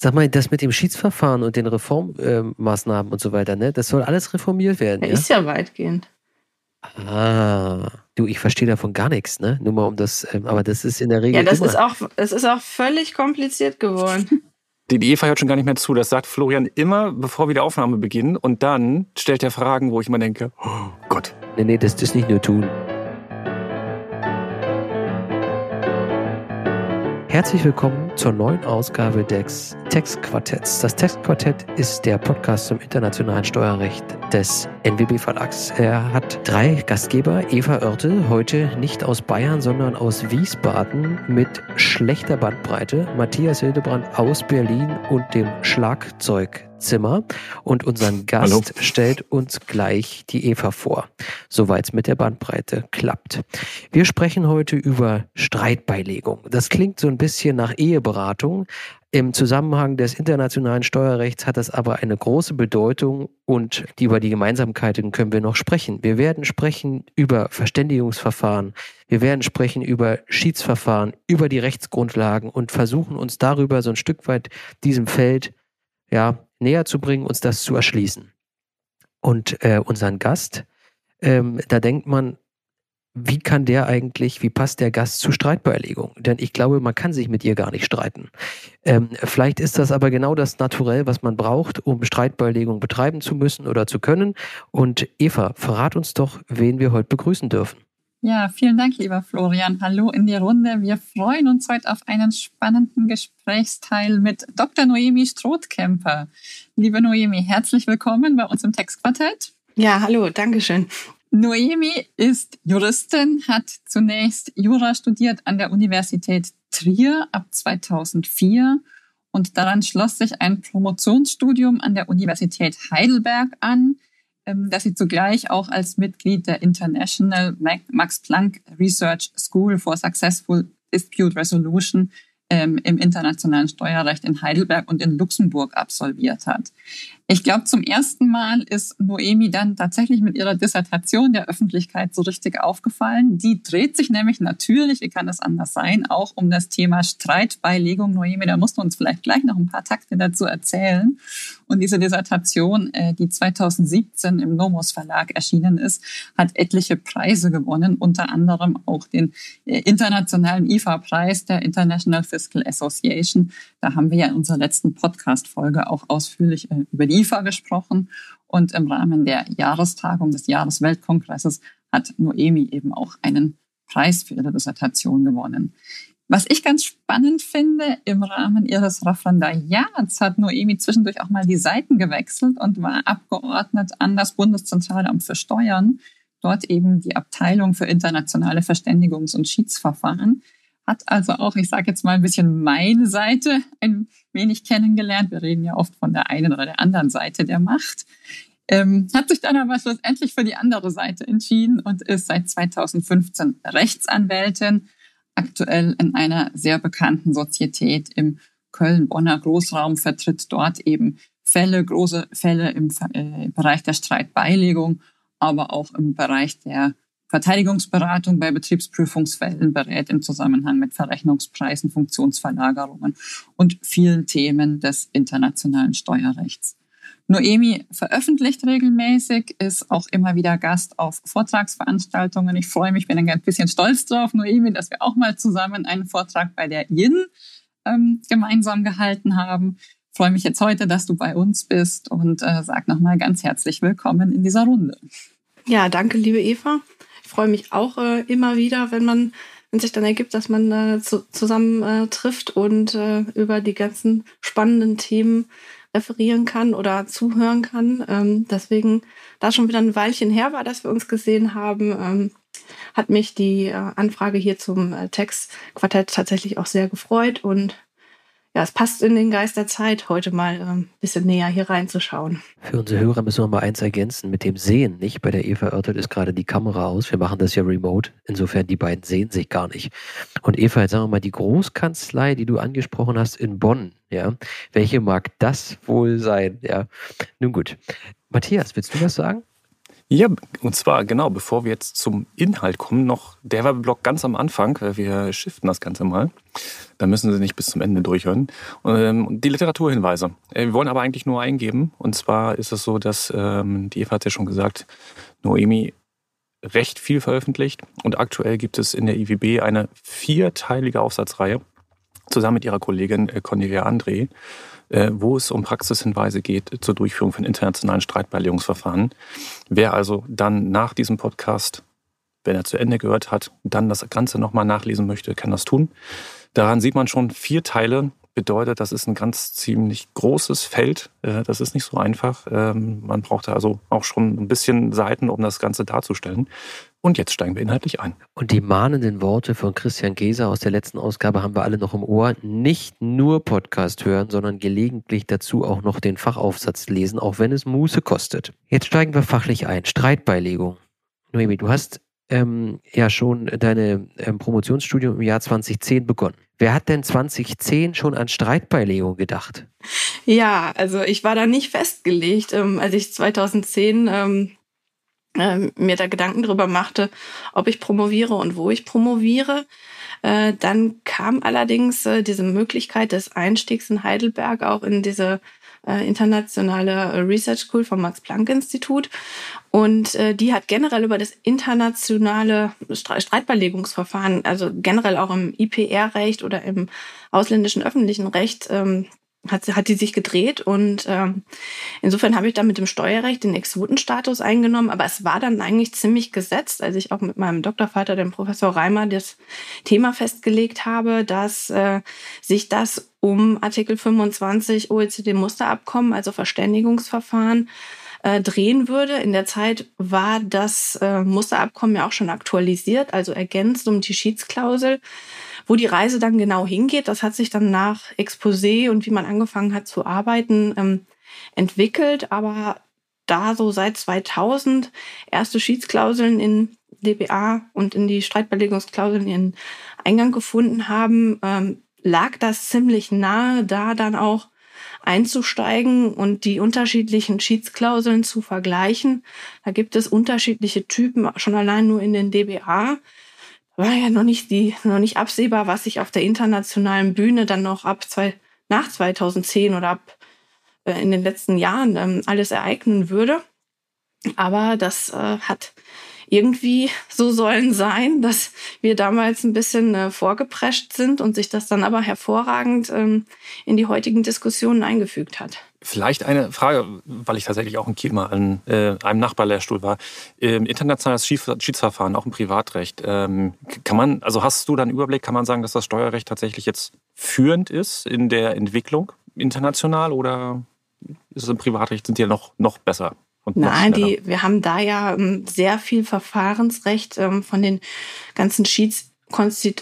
Sag mal, das mit dem Schiedsverfahren und den Reformmaßnahmen äh, und so weiter, ne? Das soll alles reformiert werden. Ja, ja? ist ja weitgehend. Ah, du, ich verstehe davon gar nichts, ne? Nur mal um das, ähm, aber das ist in der Regel. Ja, das immer. ist auch, es ist auch völlig kompliziert geworden. Die, die Eva hört schon gar nicht mehr zu. Das sagt Florian immer, bevor wir die Aufnahme beginnen. Und dann stellt er Fragen, wo ich immer denke, oh Gott. Nee, nee, das ist nicht nur tun. Herzlich willkommen zur neuen Ausgabe des Textquartetts. Das Textquartett ist der Podcast zum internationalen Steuerrecht des NWB Verlags. Er hat drei Gastgeber. Eva Oertel, heute nicht aus Bayern, sondern aus Wiesbaden mit schlechter Bandbreite. Matthias Hildebrand aus Berlin und dem Schlagzeug Zimmer und unseren Gast Hallo. stellt uns gleich die Eva vor, soweit es mit der Bandbreite klappt. Wir sprechen heute über Streitbeilegung. Das klingt so ein bisschen nach Eheberatung. Im Zusammenhang des internationalen Steuerrechts hat das aber eine große Bedeutung und über die Gemeinsamkeiten können wir noch sprechen. Wir werden sprechen über Verständigungsverfahren, wir werden sprechen über Schiedsverfahren, über die Rechtsgrundlagen und versuchen uns darüber so ein Stück weit diesem Feld ja, näher zu bringen, uns das zu erschließen. Und äh, unseren Gast, ähm, da denkt man, wie kann der eigentlich, wie passt der Gast zur Streitbeilegung? Denn ich glaube, man kann sich mit ihr gar nicht streiten. Ähm, vielleicht ist das aber genau das Naturell, was man braucht, um Streitbeilegung betreiben zu müssen oder zu können. Und Eva, verrat uns doch, wen wir heute begrüßen dürfen. Ja, vielen Dank, lieber Florian. Hallo in die Runde. Wir freuen uns heute auf einen spannenden Gesprächsteil mit Dr. Noemi Strothkemper. Liebe Noemi, herzlich willkommen bei uns im Textquartett. Ja, hallo, Dankeschön. Noemi ist Juristin, hat zunächst Jura studiert an der Universität Trier ab 2004 und daran schloss sich ein Promotionsstudium an der Universität Heidelberg an dass sie zugleich auch als Mitglied der International Max Planck Research School for Successful Dispute Resolution ähm, im internationalen Steuerrecht in Heidelberg und in Luxemburg absolviert hat. Ich glaube, zum ersten Mal ist Noemi dann tatsächlich mit ihrer Dissertation der Öffentlichkeit so richtig aufgefallen. Die dreht sich nämlich natürlich, wie kann es anders sein, auch um das Thema Streitbeilegung. Noemi, da musst du uns vielleicht gleich noch ein paar Takte dazu erzählen. Und diese Dissertation, äh, die 2017 im Nomos Verlag erschienen ist, hat etliche Preise gewonnen, unter anderem auch den äh, internationalen IFA-Preis der International Fiscal Association. Da haben wir ja in unserer letzten Podcast-Folge auch ausführlich äh, über die IFA gesprochen. Und im Rahmen der Jahrestagung des Jahresweltkongresses hat Noemi eben auch einen Preis für ihre Dissertation gewonnen. Was ich ganz spannend finde, im Rahmen ihres Referendariats hat Noemi zwischendurch auch mal die Seiten gewechselt und war abgeordnet an das Bundeszentralamt für Steuern, dort eben die Abteilung für internationale Verständigungs- und Schiedsverfahren hat also auch, ich sage jetzt mal ein bisschen meine Seite ein wenig kennengelernt. Wir reden ja oft von der einen oder der anderen Seite der Macht. Ähm, hat sich dann aber schlussendlich für die andere Seite entschieden und ist seit 2015 Rechtsanwältin, aktuell in einer sehr bekannten Sozietät im Köln-Bonner Großraum, vertritt dort eben Fälle, große Fälle im, äh, im Bereich der Streitbeilegung, aber auch im Bereich der Verteidigungsberatung bei Betriebsprüfungsfällen berät im Zusammenhang mit Verrechnungspreisen, Funktionsverlagerungen und vielen Themen des internationalen Steuerrechts. Noemi veröffentlicht regelmäßig, ist auch immer wieder Gast auf Vortragsveranstaltungen. Ich freue mich, bin ein bisschen stolz drauf, Noemi, dass wir auch mal zusammen einen Vortrag bei der IN ähm, gemeinsam gehalten haben. Ich freue mich jetzt heute, dass du bei uns bist und äh, sag nochmal ganz herzlich willkommen in dieser Runde. Ja, danke, liebe Eva freue mich auch äh, immer wieder, wenn man, wenn sich dann ergibt, dass man äh, zu, zusammen äh, trifft und äh, über die ganzen spannenden Themen referieren kann oder zuhören kann. Ähm, deswegen, da schon wieder ein Weilchen her war, dass wir uns gesehen haben, ähm, hat mich die äh, Anfrage hier zum äh, Textquartett tatsächlich auch sehr gefreut und ja, es passt in den Geist der Zeit, heute mal ein ähm, bisschen näher hier reinzuschauen. Für unsere Hörer müssen wir mal eins ergänzen. Mit dem Sehen, nicht? Bei der Eva Oertel ist gerade die Kamera aus. Wir machen das ja remote. Insofern, die beiden sehen sich gar nicht. Und Eva, jetzt sagen wir mal, die Großkanzlei, die du angesprochen hast in Bonn, ja, welche mag das wohl sein? Ja, nun gut. Matthias, willst du was sagen? Ja, und zwar genau, bevor wir jetzt zum Inhalt kommen, noch der Werbeblock ganz am Anfang. Wir shiften das Ganze mal. Da müssen Sie nicht bis zum Ende durchhören. Ähm, die Literaturhinweise. Äh, wir wollen aber eigentlich nur eingeben. Und zwar ist es so, dass, ähm, die Eva hat ja schon gesagt, Noemi recht viel veröffentlicht. Und aktuell gibt es in der IWB eine vierteilige Aufsatzreihe zusammen mit ihrer Kollegin äh, Cornelia André äh, wo es um Praxishinweise geht zur Durchführung von internationalen Streitbeilegungsverfahren. Wer also dann nach diesem Podcast, wenn er zu Ende gehört hat, dann das Ganze nochmal nachlesen möchte, kann das tun. Daran sieht man schon vier Teile. Bedeutet, das ist ein ganz ziemlich großes Feld. Äh, das ist nicht so einfach. Ähm, man braucht also auch schon ein bisschen Seiten, um das Ganze darzustellen. Und jetzt steigen wir inhaltlich ein. Und die mahnenden Worte von Christian Geser aus der letzten Ausgabe haben wir alle noch im Ohr. Nicht nur Podcast hören, sondern gelegentlich dazu auch noch den Fachaufsatz lesen, auch wenn es Muße kostet. Jetzt steigen wir fachlich ein. Streitbeilegung. Noemi, du hast ähm, ja schon deine ähm, Promotionsstudium im Jahr 2010 begonnen. Wer hat denn 2010 schon an Streitbeilegung gedacht? Ja, also ich war da nicht festgelegt. Ähm, als ich 2010 ähm, äh, mir da Gedanken drüber machte, ob ich promoviere und wo ich promoviere. Äh, dann kam allerdings äh, diese Möglichkeit des Einstiegs in Heidelberg auch in diese internationale Research School vom Max-Planck-Institut. Und äh, die hat generell über das internationale Streitbeilegungsverfahren, also generell auch im IPR-Recht oder im ausländischen öffentlichen Recht, ähm, hat, hat die sich gedreht und ähm, insofern habe ich dann mit dem Steuerrecht den Exotenstatus eingenommen, aber es war dann eigentlich ziemlich gesetzt, als ich auch mit meinem Doktorvater, dem Professor Reimer, das Thema festgelegt habe, dass äh, sich das um Artikel 25 OECD-Musterabkommen, also Verständigungsverfahren, äh, drehen würde. In der Zeit war das äh, Musterabkommen ja auch schon aktualisiert, also ergänzt um die Schiedsklausel. Wo die Reise dann genau hingeht, das hat sich dann nach Exposé und wie man angefangen hat zu arbeiten ähm, entwickelt. Aber da so seit 2000 erste Schiedsklauseln in DBA und in die Streitbeilegungsklauseln ihren Eingang gefunden haben, ähm, lag das ziemlich nahe, da dann auch einzusteigen und die unterschiedlichen Schiedsklauseln zu vergleichen. Da gibt es unterschiedliche Typen, schon allein nur in den DBA war ja noch nicht die, noch nicht absehbar, was sich auf der internationalen Bühne dann noch ab zwei, nach 2010 oder ab äh, in den letzten Jahren ähm, alles ereignen würde. Aber das äh, hat irgendwie so sollen sein, dass wir damals ein bisschen äh, vorgeprescht sind und sich das dann aber hervorragend ähm, in die heutigen Diskussionen eingefügt hat. Vielleicht eine Frage, weil ich tatsächlich auch in Kiel mal an äh, einem Nachbarlehrstuhl war. Ähm, internationales Schiedsverfahren, auch im Privatrecht. Ähm, kann man, also hast du da einen Überblick, kann man sagen, dass das Steuerrecht tatsächlich jetzt führend ist in der Entwicklung international oder ist es im Privatrecht, sind die ja noch, noch besser? Nein, die, wir haben da ja ähm, sehr viel Verfahrensrecht ähm, von den ganzen Schieds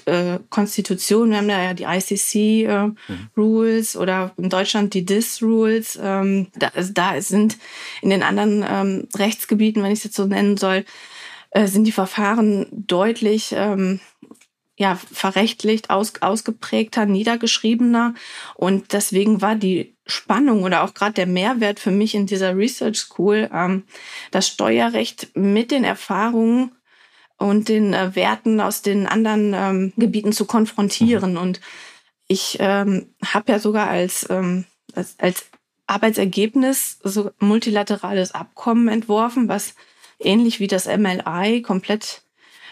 äh, Konstitution, wir haben da ja die ICC äh, mhm. Rules oder in Deutschland die DIS Rules. Ähm, da, also da sind in den anderen ähm, Rechtsgebieten, wenn ich es jetzt so nennen soll, äh, sind die Verfahren deutlich ähm, ja, verrechtlicht, aus, ausgeprägter, niedergeschriebener. Und deswegen war die Spannung oder auch gerade der Mehrwert für mich in dieser Research School, ähm, das Steuerrecht mit den Erfahrungen und den äh, Werten aus den anderen ähm, Gebieten zu konfrontieren. Mhm. Und ich ähm, habe ja sogar als, ähm, als, als Arbeitsergebnis so multilaterales Abkommen entworfen, was ähnlich wie das MLI komplett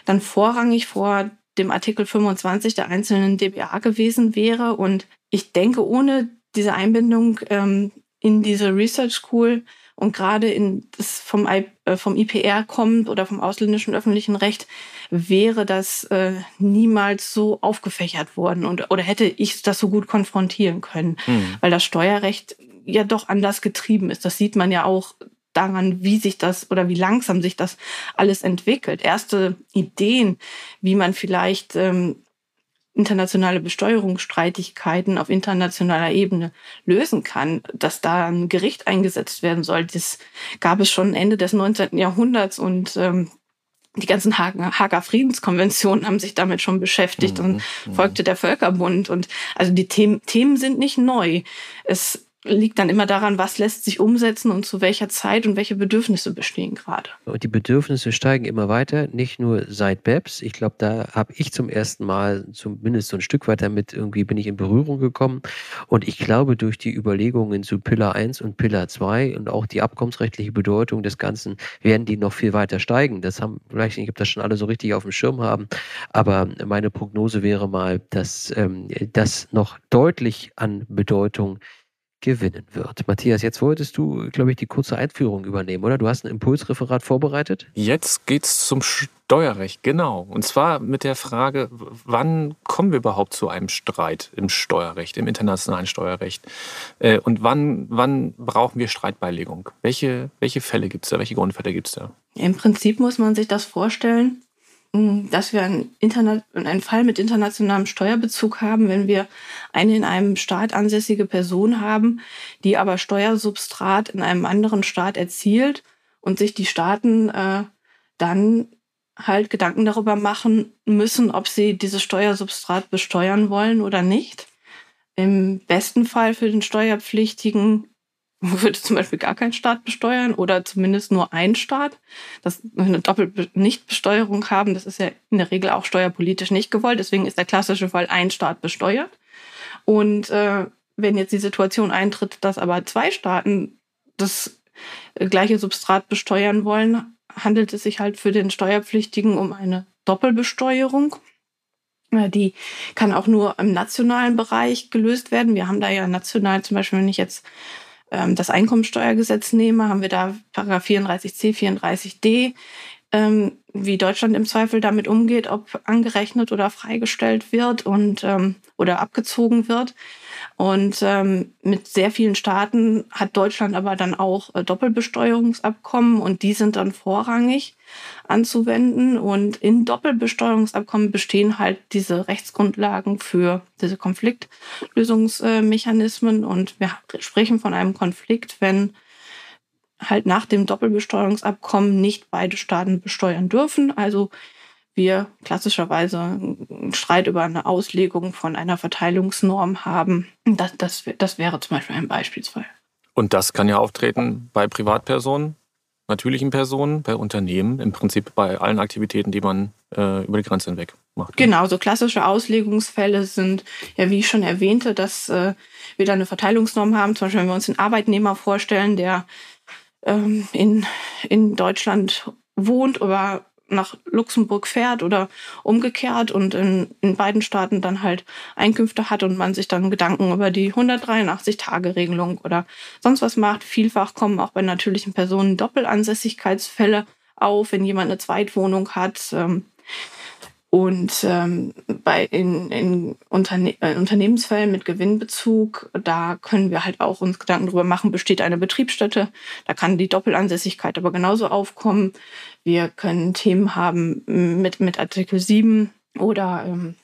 dann vorrangig vor dem Artikel 25 der einzelnen DBA gewesen wäre. Und ich denke, ohne diese Einbindung ähm, in diese Research School und gerade in das vom, I, äh, vom IPR kommt oder vom ausländischen öffentlichen Recht, wäre das äh, niemals so aufgefächert worden und oder hätte ich das so gut konfrontieren können, mhm. weil das Steuerrecht ja doch anders getrieben ist. Das sieht man ja auch daran, wie sich das oder wie langsam sich das alles entwickelt. Erste Ideen, wie man vielleicht ähm, internationale Besteuerungsstreitigkeiten auf internationaler Ebene lösen kann, dass da ein Gericht eingesetzt werden soll. Das gab es schon Ende des 19. Jahrhunderts und ähm, die ganzen Hager Friedenskonventionen haben sich damit schon beschäftigt mhm. und mhm. folgte der Völkerbund und also die Themen, Themen sind nicht neu. Es liegt dann immer daran, was lässt sich umsetzen und zu welcher Zeit und welche Bedürfnisse bestehen gerade. Und die Bedürfnisse steigen immer weiter, nicht nur seit BEPS. Ich glaube, da habe ich zum ersten Mal zumindest so ein Stück weit damit irgendwie bin ich in Berührung gekommen. Und ich glaube, durch die Überlegungen zu Pillar 1 und Pillar 2 und auch die abkommensrechtliche Bedeutung des Ganzen werden die noch viel weiter steigen. Das haben vielleicht nicht, ob das schon alle so richtig auf dem Schirm haben, aber meine Prognose wäre mal, dass ähm, das noch deutlich an Bedeutung gewinnen wird. Matthias, jetzt wolltest du, glaube ich, die kurze Einführung übernehmen, oder? Du hast ein Impulsreferat vorbereitet? Jetzt geht es zum Steuerrecht, genau. Und zwar mit der Frage, wann kommen wir überhaupt zu einem Streit im Steuerrecht, im internationalen Steuerrecht? Äh, und wann, wann brauchen wir Streitbeilegung? Welche, welche Fälle gibt es da? Welche Grundfälle gibt es da? Im Prinzip muss man sich das vorstellen, dass wir einen, Interna einen Fall mit internationalem Steuerbezug haben, wenn wir eine in einem Staat ansässige Person haben, die aber Steuersubstrat in einem anderen Staat erzielt und sich die Staaten äh, dann halt Gedanken darüber machen müssen, ob sie dieses Steuersubstrat besteuern wollen oder nicht. Im besten Fall für den Steuerpflichtigen würde zum Beispiel gar kein Staat besteuern oder zumindest nur ein Staat. Das eine Doppelnichtbesteuerung haben, das ist ja in der Regel auch steuerpolitisch nicht gewollt. Deswegen ist der klassische Fall ein Staat besteuert. Und äh, wenn jetzt die Situation eintritt, dass aber zwei Staaten das gleiche Substrat besteuern wollen, handelt es sich halt für den Steuerpflichtigen um eine Doppelbesteuerung. Die kann auch nur im nationalen Bereich gelöst werden. Wir haben da ja national, zum Beispiel, wenn ich jetzt ähm, das Einkommensteuergesetz nehme, haben wir da Paragraph 34c, 34d, ähm, wie Deutschland im Zweifel damit umgeht, ob angerechnet oder freigestellt wird und ähm, oder abgezogen wird. Und ähm, mit sehr vielen Staaten hat Deutschland aber dann auch äh, Doppelbesteuerungsabkommen und die sind dann vorrangig anzuwenden. Und in Doppelbesteuerungsabkommen bestehen halt diese Rechtsgrundlagen für diese Konfliktlösungsmechanismen. Und wir sprechen von einem Konflikt, wenn halt nach dem Doppelbesteuerungsabkommen nicht beide Staaten besteuern dürfen. Also wir klassischerweise einen Streit über eine Auslegung von einer Verteilungsnorm haben. Das, das, das wäre zum Beispiel ein Beispielsfall. Und das kann ja auftreten bei Privatpersonen, natürlichen Personen, bei Unternehmen, im Prinzip bei allen Aktivitäten, die man äh, über die Grenze hinweg macht. Genau, so klassische Auslegungsfälle sind, ja, wie ich schon erwähnte, dass äh, wir da eine Verteilungsnorm haben. Zum Beispiel, wenn wir uns einen Arbeitnehmer vorstellen, der ähm, in, in Deutschland wohnt oder nach Luxemburg fährt oder umgekehrt und in, in beiden Staaten dann halt Einkünfte hat und man sich dann Gedanken über die 183-Tage-Regelung oder sonst was macht. Vielfach kommen auch bei natürlichen Personen Doppelansässigkeitsfälle auf, wenn jemand eine Zweitwohnung hat. Ähm, und ähm, bei in, in Unterne äh, Unternehmensfällen mit Gewinnbezug, da können wir halt auch uns Gedanken darüber machen, besteht eine Betriebsstätte. Da kann die Doppelansässigkeit aber genauso aufkommen. Wir können Themen haben mit, mit Artikel 7 oder, ähm,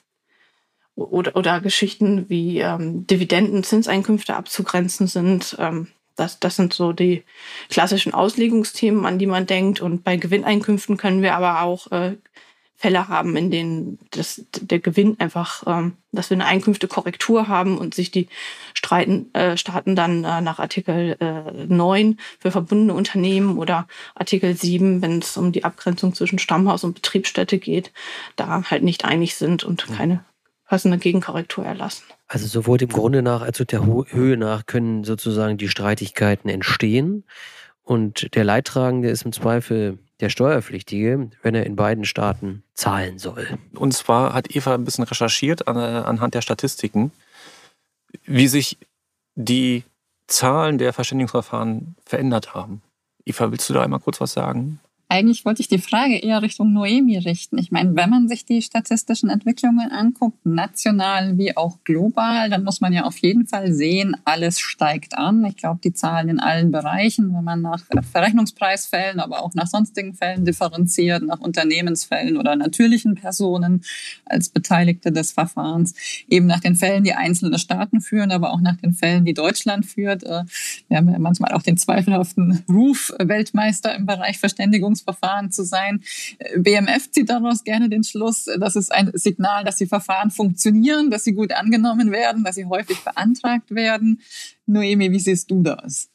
oder, oder Geschichten wie ähm, Dividenden, Zinseinkünfte abzugrenzen sind. Ähm, das, das sind so die klassischen Auslegungsthemen, an die man denkt. Und bei Gewinneinkünften können wir aber auch äh, Fälle haben, in denen das, der Gewinn einfach, ähm, dass wir eine Einkünftekorrektur haben und sich die Streiten, äh, Staaten dann äh, nach Artikel äh, 9 für verbundene Unternehmen oder Artikel 7, wenn es um die Abgrenzung zwischen Stammhaus und Betriebsstätte geht, da halt nicht einig sind und keine passende Gegenkorrektur erlassen. Also sowohl dem Grunde nach als auch der Höhe nach können sozusagen die Streitigkeiten entstehen. Und der Leidtragende ist im Zweifel der Steuerpflichtige, wenn er in beiden Staaten zahlen soll. Und zwar hat Eva ein bisschen recherchiert an, anhand der Statistiken, wie sich die Zahlen der Verständigungsverfahren verändert haben. Eva, willst du da einmal kurz was sagen? Eigentlich wollte ich die Frage eher Richtung Noemi richten. Ich meine, wenn man sich die statistischen Entwicklungen anguckt, national wie auch global, dann muss man ja auf jeden Fall sehen, alles steigt an. Ich glaube, die Zahlen in allen Bereichen, wenn man nach Verrechnungspreisfällen, aber auch nach sonstigen Fällen differenziert, nach Unternehmensfällen oder natürlichen Personen als Beteiligte des Verfahrens, eben nach den Fällen, die einzelne Staaten führen, aber auch nach den Fällen, die Deutschland führt. Äh, wir haben ja manchmal auch den zweifelhaften Ruf Weltmeister im Bereich Verständigungs Verfahren zu sein. BMF zieht daraus gerne den Schluss, das ist ein Signal, dass die Verfahren funktionieren, dass sie gut angenommen werden, dass sie häufig beantragt werden. Noemi, wie siehst du das?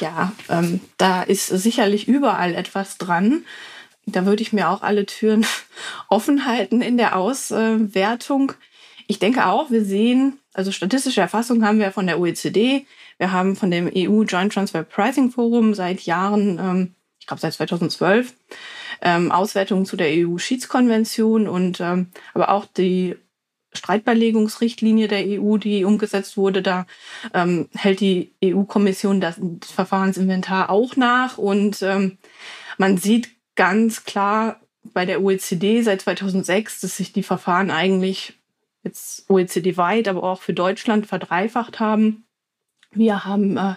Ja, ähm, da ist sicherlich überall etwas dran. Da würde ich mir auch alle Türen offen halten in der Auswertung. Ich denke auch, wir sehen, also statistische Erfassung haben wir von der OECD, wir haben von dem EU Joint Transfer Pricing Forum seit Jahren, ähm, ich glaube seit 2012, ähm, Auswertungen zu der EU-Schiedskonvention und ähm, aber auch die Streitbeilegungsrichtlinie der EU, die umgesetzt wurde, da ähm, hält die EU-Kommission das Verfahrensinventar auch nach. Und ähm, man sieht ganz klar bei der OECD seit 2006, dass sich die Verfahren eigentlich jetzt OECD-weit, aber auch für Deutschland verdreifacht haben. Wir haben äh,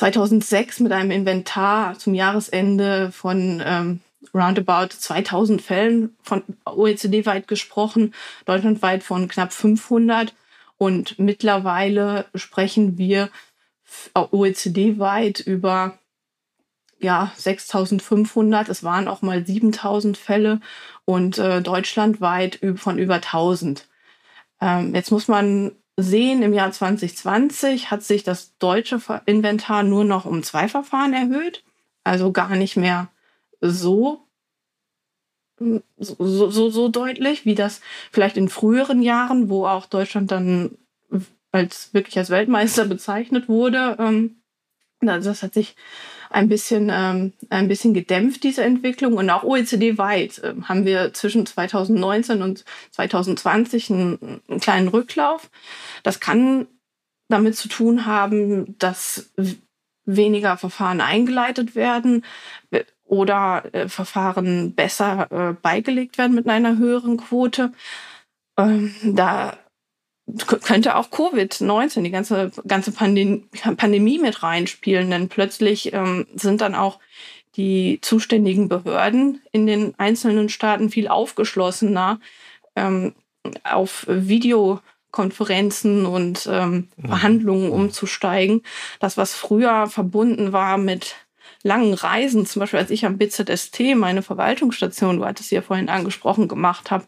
2006 mit einem Inventar zum Jahresende von ähm, roundabout 2000 Fällen von OECD-weit gesprochen, deutschlandweit von knapp 500. Und mittlerweile sprechen wir OECD-weit über ja, 6500. Es waren auch mal 7000 Fälle und äh, deutschlandweit von über 1000. Ähm, jetzt muss man sehen, im Jahr 2020 hat sich das deutsche Inventar nur noch um zwei Verfahren erhöht. Also gar nicht mehr so, so, so, so deutlich, wie das vielleicht in früheren Jahren, wo auch Deutschland dann als wirklich als Weltmeister bezeichnet wurde. Ähm, das hat sich ein bisschen, ähm, ein bisschen gedämpft, diese Entwicklung. Und auch OECD-weit äh, haben wir zwischen 2019 und 2020 einen, einen kleinen Rücklauf. Das kann damit zu tun haben, dass weniger Verfahren eingeleitet werden oder äh, Verfahren besser äh, beigelegt werden mit einer höheren Quote. Ähm, da könnte auch Covid-19, die ganze, ganze Pandem Pandemie mit reinspielen, denn plötzlich ähm, sind dann auch die zuständigen Behörden in den einzelnen Staaten viel aufgeschlossener ähm, auf Videokonferenzen und ähm, mhm. Verhandlungen umzusteigen. Das, was früher verbunden war mit langen Reisen, zum Beispiel als ich am BZST meine Verwaltungsstation, du hattest sie ja vorhin angesprochen, gemacht habe,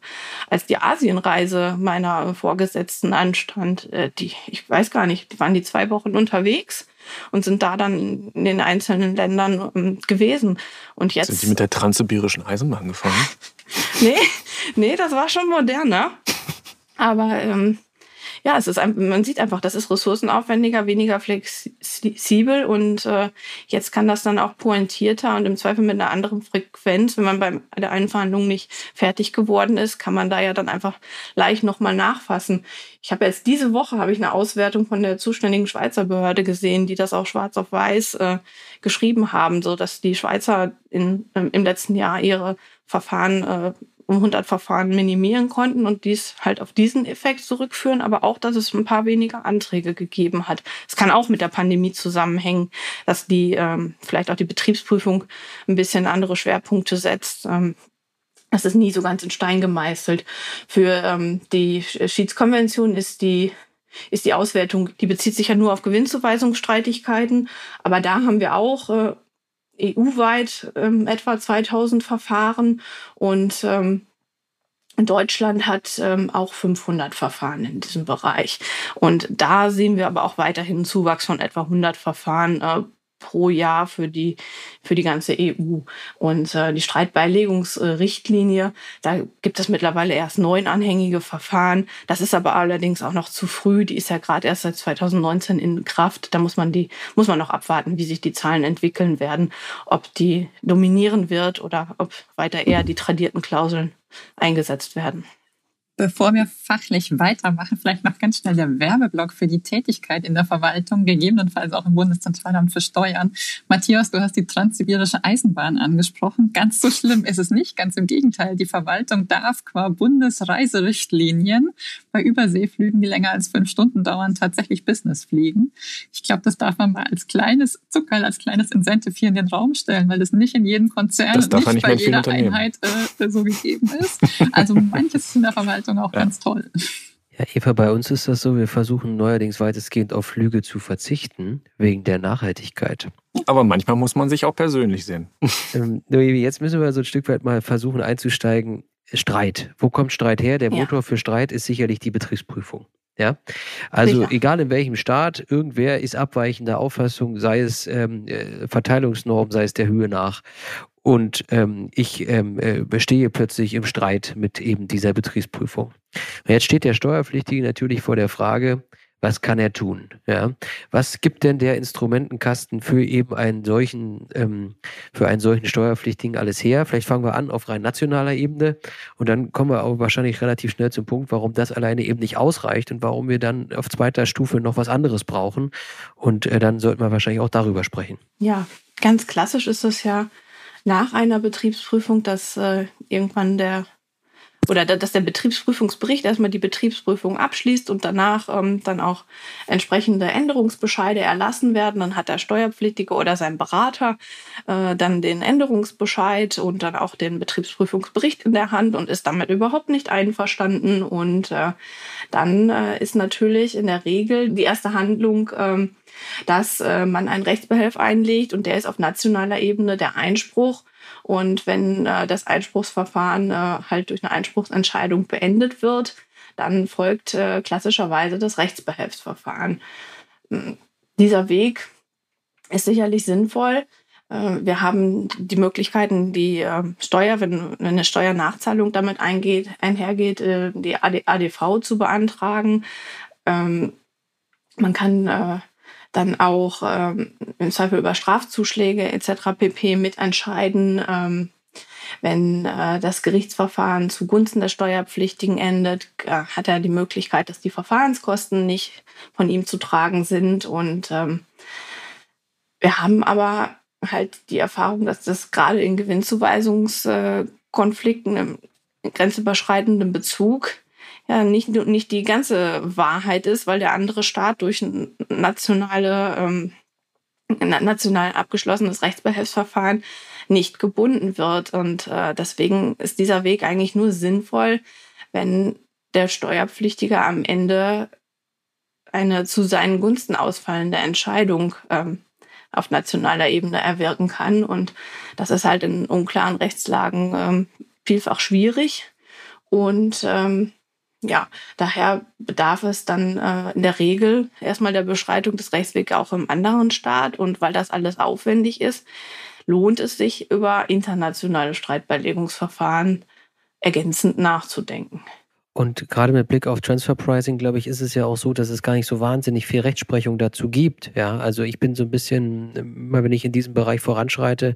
als die Asienreise meiner Vorgesetzten anstand, äh, die, ich weiß gar nicht, die waren die zwei Wochen unterwegs und sind da dann in den einzelnen Ländern ähm, gewesen. Und jetzt. Sind die mit der transsibirischen Eisenbahn gefahren? nee, nee, das war schon moderner. Aber ähm, ja, es ist man sieht einfach, das ist ressourcenaufwendiger, weniger flexibel und äh, jetzt kann das dann auch pointierter und im Zweifel mit einer anderen Frequenz, wenn man bei der einen Verhandlung nicht fertig geworden ist, kann man da ja dann einfach leicht nochmal nachfassen. Ich habe jetzt diese Woche habe ich eine Auswertung von der zuständigen Schweizer Behörde gesehen, die das auch schwarz auf weiß äh, geschrieben haben, so dass die Schweizer in, ähm, im letzten Jahr ihre Verfahren äh, um 100 Verfahren minimieren konnten und dies halt auf diesen Effekt zurückführen, aber auch, dass es ein paar weniger Anträge gegeben hat. Es kann auch mit der Pandemie zusammenhängen, dass die ähm, vielleicht auch die Betriebsprüfung ein bisschen andere Schwerpunkte setzt. Ähm, das ist nie so ganz in Stein gemeißelt. Für ähm, die Schiedskonvention ist die ist die Auswertung, die bezieht sich ja nur auf Gewinnzuweisungsstreitigkeiten, aber da haben wir auch äh, EU-weit ähm, etwa 2000 Verfahren und ähm, Deutschland hat ähm, auch 500 Verfahren in diesem Bereich. Und da sehen wir aber auch weiterhin einen Zuwachs von etwa 100 Verfahren äh, pro Jahr für die, für die ganze EU. Und äh, die Streitbeilegungsrichtlinie, da gibt es mittlerweile erst neun anhängige Verfahren. Das ist aber allerdings auch noch zu früh. Die ist ja gerade erst seit 2019 in Kraft. Da muss man die, muss man noch abwarten, wie sich die Zahlen entwickeln werden, ob die dominieren wird oder ob weiter eher die tradierten Klauseln eingesetzt werden. Bevor wir fachlich weitermachen, vielleicht noch ganz schnell der Werbeblock für die Tätigkeit in der Verwaltung, gegebenenfalls auch im Bundeszentralamt für Steuern. Matthias, du hast die transsibirische Eisenbahn angesprochen. Ganz so schlimm ist es nicht, ganz im Gegenteil. Die Verwaltung darf qua Bundesreiserichtlinien bei Überseeflügen, die länger als fünf Stunden dauern, tatsächlich Business fliegen. Ich glaube, das darf man mal als kleines Zuckerl, als kleines Incentive hier in den Raum stellen, weil das nicht in jedem Konzern und nicht, nicht bei jeder Einheit äh, so gegeben ist. Also manches in der Verwaltung Verwaltung auch ja. ganz toll. Ja, Eva, bei uns ist das so, wir versuchen neuerdings weitestgehend auf Lüge zu verzichten, wegen der Nachhaltigkeit. Aber manchmal muss man sich auch persönlich sehen. Ähm, jetzt müssen wir so ein Stück weit mal versuchen einzusteigen. Streit. Wo kommt Streit her? Der Motor ja. für Streit ist sicherlich die Betriebsprüfung. Ja, also Sicher. egal in welchem Staat, irgendwer ist abweichender Auffassung, sei es ähm, äh, Verteilungsnorm, sei es der Höhe nach. Und ähm, ich ähm, äh, bestehe plötzlich im Streit mit eben dieser Betriebsprüfung. Und jetzt steht der Steuerpflichtige natürlich vor der Frage, was kann er tun? Ja, was gibt denn der Instrumentenkasten für eben einen solchen, ähm, für einen solchen Steuerpflichtigen alles her? Vielleicht fangen wir an auf rein nationaler Ebene und dann kommen wir auch wahrscheinlich relativ schnell zum Punkt, warum das alleine eben nicht ausreicht und warum wir dann auf zweiter Stufe noch was anderes brauchen. Und äh, dann sollten wir wahrscheinlich auch darüber sprechen. Ja, ganz klassisch ist es ja nach einer Betriebsprüfung, dass äh, irgendwann der oder dass der Betriebsprüfungsbericht erstmal die Betriebsprüfung abschließt und danach ähm, dann auch entsprechende Änderungsbescheide erlassen werden. Dann hat der Steuerpflichtige oder sein Berater äh, dann den Änderungsbescheid und dann auch den Betriebsprüfungsbericht in der Hand und ist damit überhaupt nicht einverstanden. Und äh, dann äh, ist natürlich in der Regel die erste Handlung, äh, dass äh, man einen Rechtsbehelf einlegt und der ist auf nationaler Ebene der Einspruch und wenn äh, das Einspruchsverfahren äh, halt durch eine Einspruchsentscheidung beendet wird, dann folgt äh, klassischerweise das Rechtsbehelfsverfahren. Hm, dieser Weg ist sicherlich sinnvoll. Äh, wir haben die Möglichkeiten, die äh, Steuer, wenn eine Steuernachzahlung damit eingeht, einhergeht, äh, die ADV zu beantragen. Ähm, man kann dann auch ähm, im Zweifel über Strafzuschläge etc. pp. mitentscheiden. Ähm, wenn äh, das Gerichtsverfahren zugunsten der Steuerpflichtigen endet, äh, hat er die Möglichkeit, dass die Verfahrenskosten nicht von ihm zu tragen sind. Und ähm, wir haben aber halt die Erfahrung, dass das gerade in Gewinnzuweisungskonflikten im grenzüberschreitenden Bezug ja nicht, nicht die ganze Wahrheit ist, weil der andere Staat durch nationale, ähm, national abgeschlossenes Rechtsbehelfsverfahren nicht gebunden wird. Und äh, deswegen ist dieser Weg eigentlich nur sinnvoll, wenn der Steuerpflichtige am Ende eine zu seinen Gunsten ausfallende Entscheidung ähm, auf nationaler Ebene erwirken kann. Und das ist halt in unklaren Rechtslagen ähm, vielfach schwierig. Und ähm, ja, daher bedarf es dann äh, in der Regel erstmal der Beschreitung des Rechtswegs auch im anderen Staat. Und weil das alles aufwendig ist, lohnt es sich, über internationale Streitbeilegungsverfahren ergänzend nachzudenken. Und gerade mit Blick auf Transfer Pricing, glaube ich, ist es ja auch so, dass es gar nicht so wahnsinnig viel Rechtsprechung dazu gibt. Ja, also ich bin so ein bisschen, immer wenn ich in diesem Bereich voranschreite,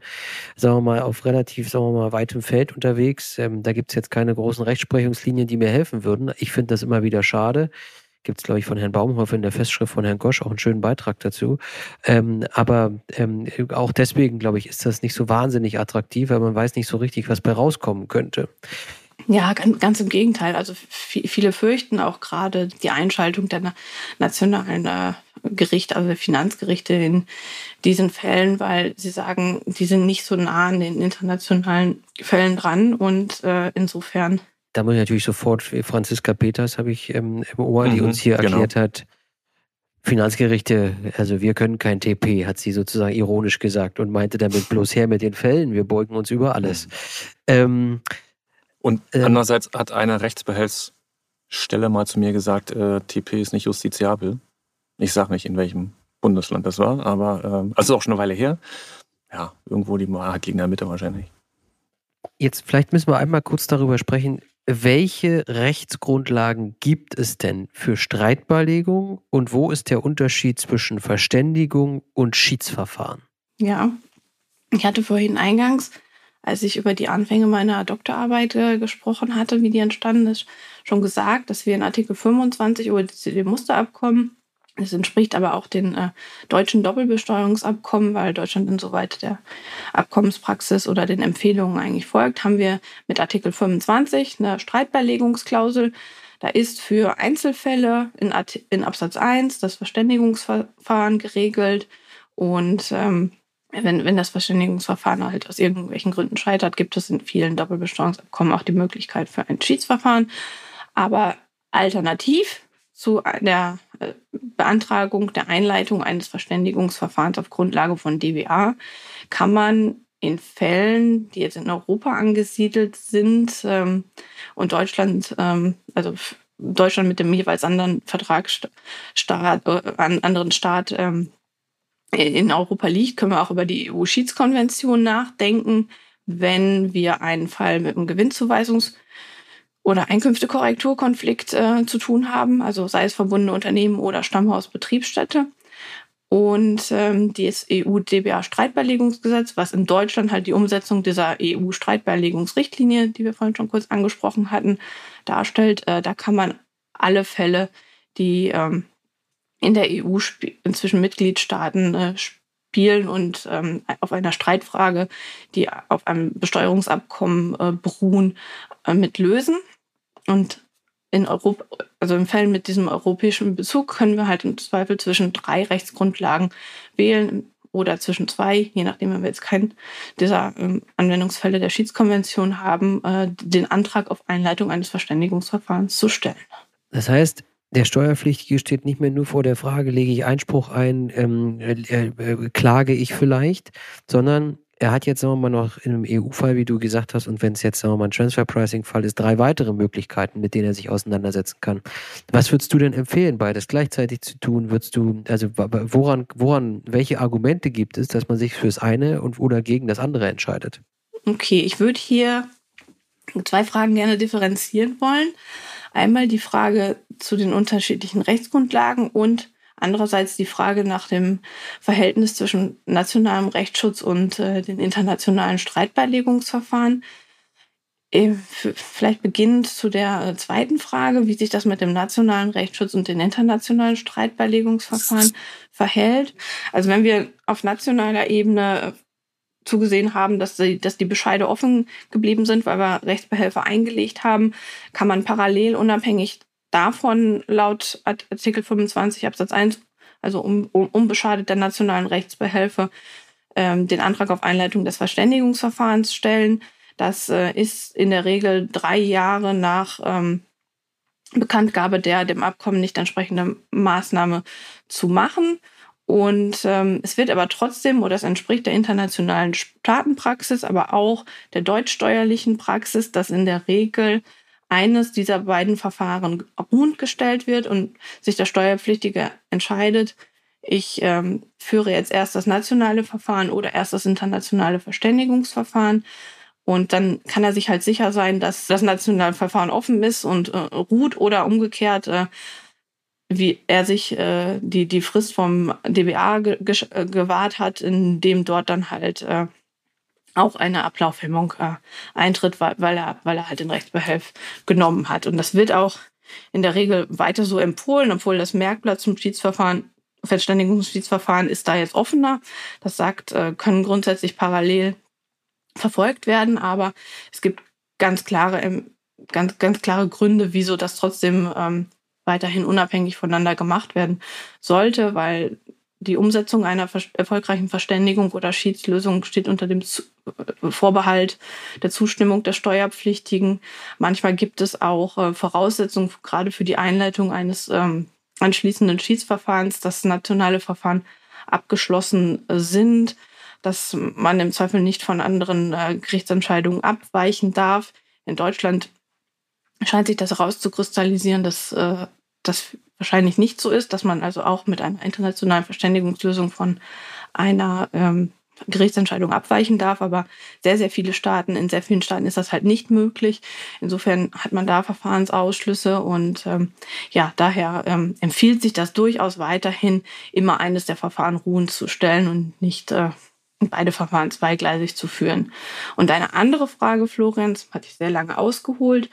sagen wir mal, auf relativ, sagen wir mal, weitem Feld unterwegs. Ähm, da gibt es jetzt keine großen Rechtsprechungslinien, die mir helfen würden. Ich finde das immer wieder schade gibt es, glaube ich, von Herrn Baumhofer in der Festschrift von Herrn Gosch auch einen schönen Beitrag dazu. Ähm, aber ähm, auch deswegen, glaube ich, ist das nicht so wahnsinnig attraktiv, weil man weiß nicht so richtig, was bei rauskommen könnte. Ja, ganz, ganz im Gegenteil. Also viele fürchten auch gerade die Einschaltung der nationalen äh, Gerichte, also der Finanzgerichte in diesen Fällen, weil sie sagen, die sind nicht so nah an den internationalen Fällen dran und äh, insofern. Da muss ich natürlich sofort Franziska Peters habe ich ähm, im Ohr, die mhm, uns hier genau. erklärt hat, Finanzgerichte, also wir können kein TP, hat sie sozusagen ironisch gesagt und meinte damit bloß her mit den Fällen, wir beugen uns über alles. Mhm. Ähm, und ähm, andererseits hat eine Rechtsbehelfsstelle mal zu mir gesagt, äh, TP ist nicht justiziabel. Ich sage nicht, in welchem Bundesland das war, aber ähm, also auch schon eine Weile her. Ja, irgendwo die Wahrheit liegt in der Mitte wahrscheinlich. Jetzt vielleicht müssen wir einmal kurz darüber sprechen, welche Rechtsgrundlagen gibt es denn für Streitbeilegung und wo ist der Unterschied zwischen Verständigung und Schiedsverfahren? Ja, ich hatte vorhin eingangs als ich über die Anfänge meiner Doktorarbeit äh, gesprochen hatte, wie die entstanden ist, schon gesagt, dass wir in Artikel 25 OECD-Musterabkommen, das entspricht aber auch den äh, deutschen Doppelbesteuerungsabkommen, weil Deutschland insoweit der Abkommenspraxis oder den Empfehlungen eigentlich folgt, haben wir mit Artikel 25 eine Streitbeilegungsklausel. Da ist für Einzelfälle in, in Absatz 1 das Verständigungsverfahren geregelt und ähm, wenn, wenn das Verständigungsverfahren halt aus irgendwelchen Gründen scheitert, gibt es in vielen Doppelbesteuerungsabkommen auch die Möglichkeit für ein Schiedsverfahren. Aber Alternativ zu der äh, Beantragung der Einleitung eines Verständigungsverfahrens auf Grundlage von DWA kann man in Fällen, die jetzt in Europa angesiedelt sind ähm, und Deutschland, ähm, also Deutschland mit dem jeweils anderen Vertragsstaat, äh, anderen Staat ähm, in Europa liegt, können wir auch über die EU-Schiedskonvention nachdenken, wenn wir einen Fall mit einem Gewinnzuweisungs- oder Einkünftekorrekturkonflikt äh, zu tun haben, also sei es verbundene Unternehmen oder Stammhausbetriebsstätte. Und ähm, das EU-DBA-Streitbeilegungsgesetz, was in Deutschland halt die Umsetzung dieser EU-Streitbeilegungsrichtlinie, die wir vorhin schon kurz angesprochen hatten, darstellt, äh, da kann man alle Fälle, die ähm, in der EU inzwischen Mitgliedstaaten äh, spielen und ähm, auf einer Streitfrage, die auf einem Besteuerungsabkommen äh, beruhen, äh, mit lösen. Und in Europa, also in Fällen mit diesem europäischen Bezug können wir halt im Zweifel zwischen drei Rechtsgrundlagen wählen oder zwischen zwei, je nachdem, wenn wir jetzt keinen dieser ähm, Anwendungsfälle der Schiedskonvention haben, den Antrag auf Einleitung eines Verständigungsverfahrens zu stellen. Das heißt, der Steuerpflichtige steht nicht mehr nur vor der Frage, lege ich Einspruch ein, ähm, äh, äh, klage ich vielleicht, sondern er hat jetzt, sagen wir mal, noch in einem EU-Fall, wie du gesagt hast, und wenn es jetzt, sagen wir mal, ein Transfer-Pricing-Fall ist, drei weitere Möglichkeiten, mit denen er sich auseinandersetzen kann. Was würdest du denn empfehlen, beides gleichzeitig zu tun? Würdest du, also woran, woran, welche Argumente gibt es, dass man sich fürs eine und oder gegen das andere entscheidet? Okay, ich würde hier zwei Fragen gerne differenzieren wollen. Einmal die Frage zu den unterschiedlichen Rechtsgrundlagen und Andererseits die Frage nach dem Verhältnis zwischen nationalem Rechtsschutz und äh, den internationalen Streitbeilegungsverfahren. Äh, vielleicht beginnend zu der äh, zweiten Frage, wie sich das mit dem nationalen Rechtsschutz und den internationalen Streitbeilegungsverfahren verhält. Also wenn wir auf nationaler Ebene zugesehen haben, dass die, dass die Bescheide offen geblieben sind, weil wir Rechtsbehelfe eingelegt haben, kann man parallel unabhängig davon laut Artikel 25 Absatz 1, also um, um, unbeschadet der nationalen Rechtsbehelfe, ähm, den Antrag auf Einleitung des Verständigungsverfahrens stellen. Das äh, ist in der Regel drei Jahre nach ähm, Bekanntgabe der dem Abkommen nicht entsprechende Maßnahme zu machen. Und ähm, es wird aber trotzdem, oder es entspricht der internationalen Staatenpraxis, aber auch der deutschsteuerlichen Praxis, dass in der Regel eines dieser beiden Verfahren ruhend gestellt wird und sich der Steuerpflichtige entscheidet, ich ähm, führe jetzt erst das nationale Verfahren oder erst das internationale Verständigungsverfahren. Und dann kann er sich halt sicher sein, dass das nationale Verfahren offen ist und äh, ruht oder umgekehrt, äh, wie er sich äh, die, die Frist vom DBA ge äh, gewahrt hat, in dem dort dann halt äh, auch eine Ablaufhemmung äh, eintritt, weil, er, weil er halt den Rechtsbehelf genommen hat. Und das wird auch in der Regel weiter so empfohlen, obwohl das Merkblatt zum Schiedsverfahren, Verständigungsschiedsverfahren ist da jetzt offener. Das sagt, äh, können grundsätzlich parallel verfolgt werden, aber es gibt ganz klare, ähm, ganz, ganz klare Gründe, wieso das trotzdem ähm, weiterhin unabhängig voneinander gemacht werden sollte, weil die Umsetzung einer erfolgreichen Verständigung oder Schiedslösung steht unter dem äh, Vorbehalt der Zustimmung der Steuerpflichtigen. Manchmal gibt es auch äh, Voraussetzungen gerade für die Einleitung eines ähm, anschließenden Schiedsverfahrens, dass nationale Verfahren abgeschlossen sind, dass man im Zweifel nicht von anderen äh, Gerichtsentscheidungen abweichen darf. In Deutschland scheint sich das herauszukristallisieren, dass äh, das wahrscheinlich nicht so ist, dass man also auch mit einer internationalen Verständigungslösung von einer ähm, Gerichtsentscheidung abweichen darf, aber sehr, sehr viele Staaten, in sehr vielen Staaten ist das halt nicht möglich. Insofern hat man da Verfahrensausschlüsse und ähm, ja, daher ähm, empfiehlt sich das durchaus weiterhin, immer eines der Verfahren ruhen zu stellen und nicht äh, beide Verfahren zweigleisig zu führen. Und eine andere Frage, Florenz, hatte ich sehr lange ausgeholt,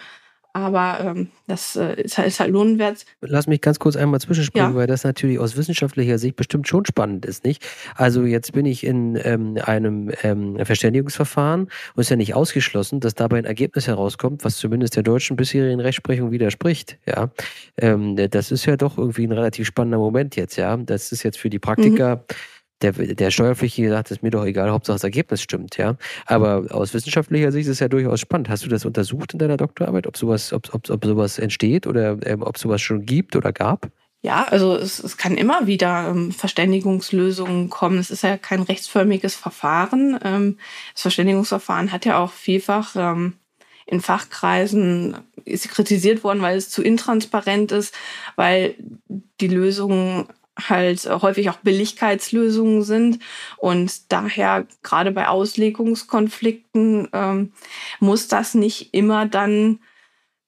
aber ähm, das äh, ist, halt, ist, halt, lohnenswert. Lass mich ganz kurz einmal zwischenspringen, ja. weil das natürlich aus wissenschaftlicher Sicht bestimmt schon spannend ist, nicht? Also jetzt bin ich in ähm, einem ähm, Verständigungsverfahren und es ist ja nicht ausgeschlossen, dass dabei ein Ergebnis herauskommt, was zumindest der deutschen bisherigen Rechtsprechung widerspricht. Ja, ähm, das ist ja doch irgendwie ein relativ spannender Moment jetzt. Ja, das ist jetzt für die Praktiker. Mhm der, der Steuerpflichtige sagt, es ist mir doch egal, Hauptsache das Ergebnis stimmt, ja. Aber aus wissenschaftlicher Sicht ist es ja durchaus spannend. Hast du das untersucht in deiner Doktorarbeit, ob sowas, ob, ob, ob sowas entsteht oder ähm, ob sowas schon gibt oder gab? Ja, also es, es kann immer wieder ähm, Verständigungslösungen kommen. Es ist ja kein rechtsförmiges Verfahren. Ähm, das Verständigungsverfahren hat ja auch vielfach ähm, in Fachkreisen ist kritisiert worden, weil es zu intransparent ist, weil die Lösungen halt häufig auch Billigkeitslösungen sind und daher gerade bei Auslegungskonflikten ähm, muss das nicht immer dann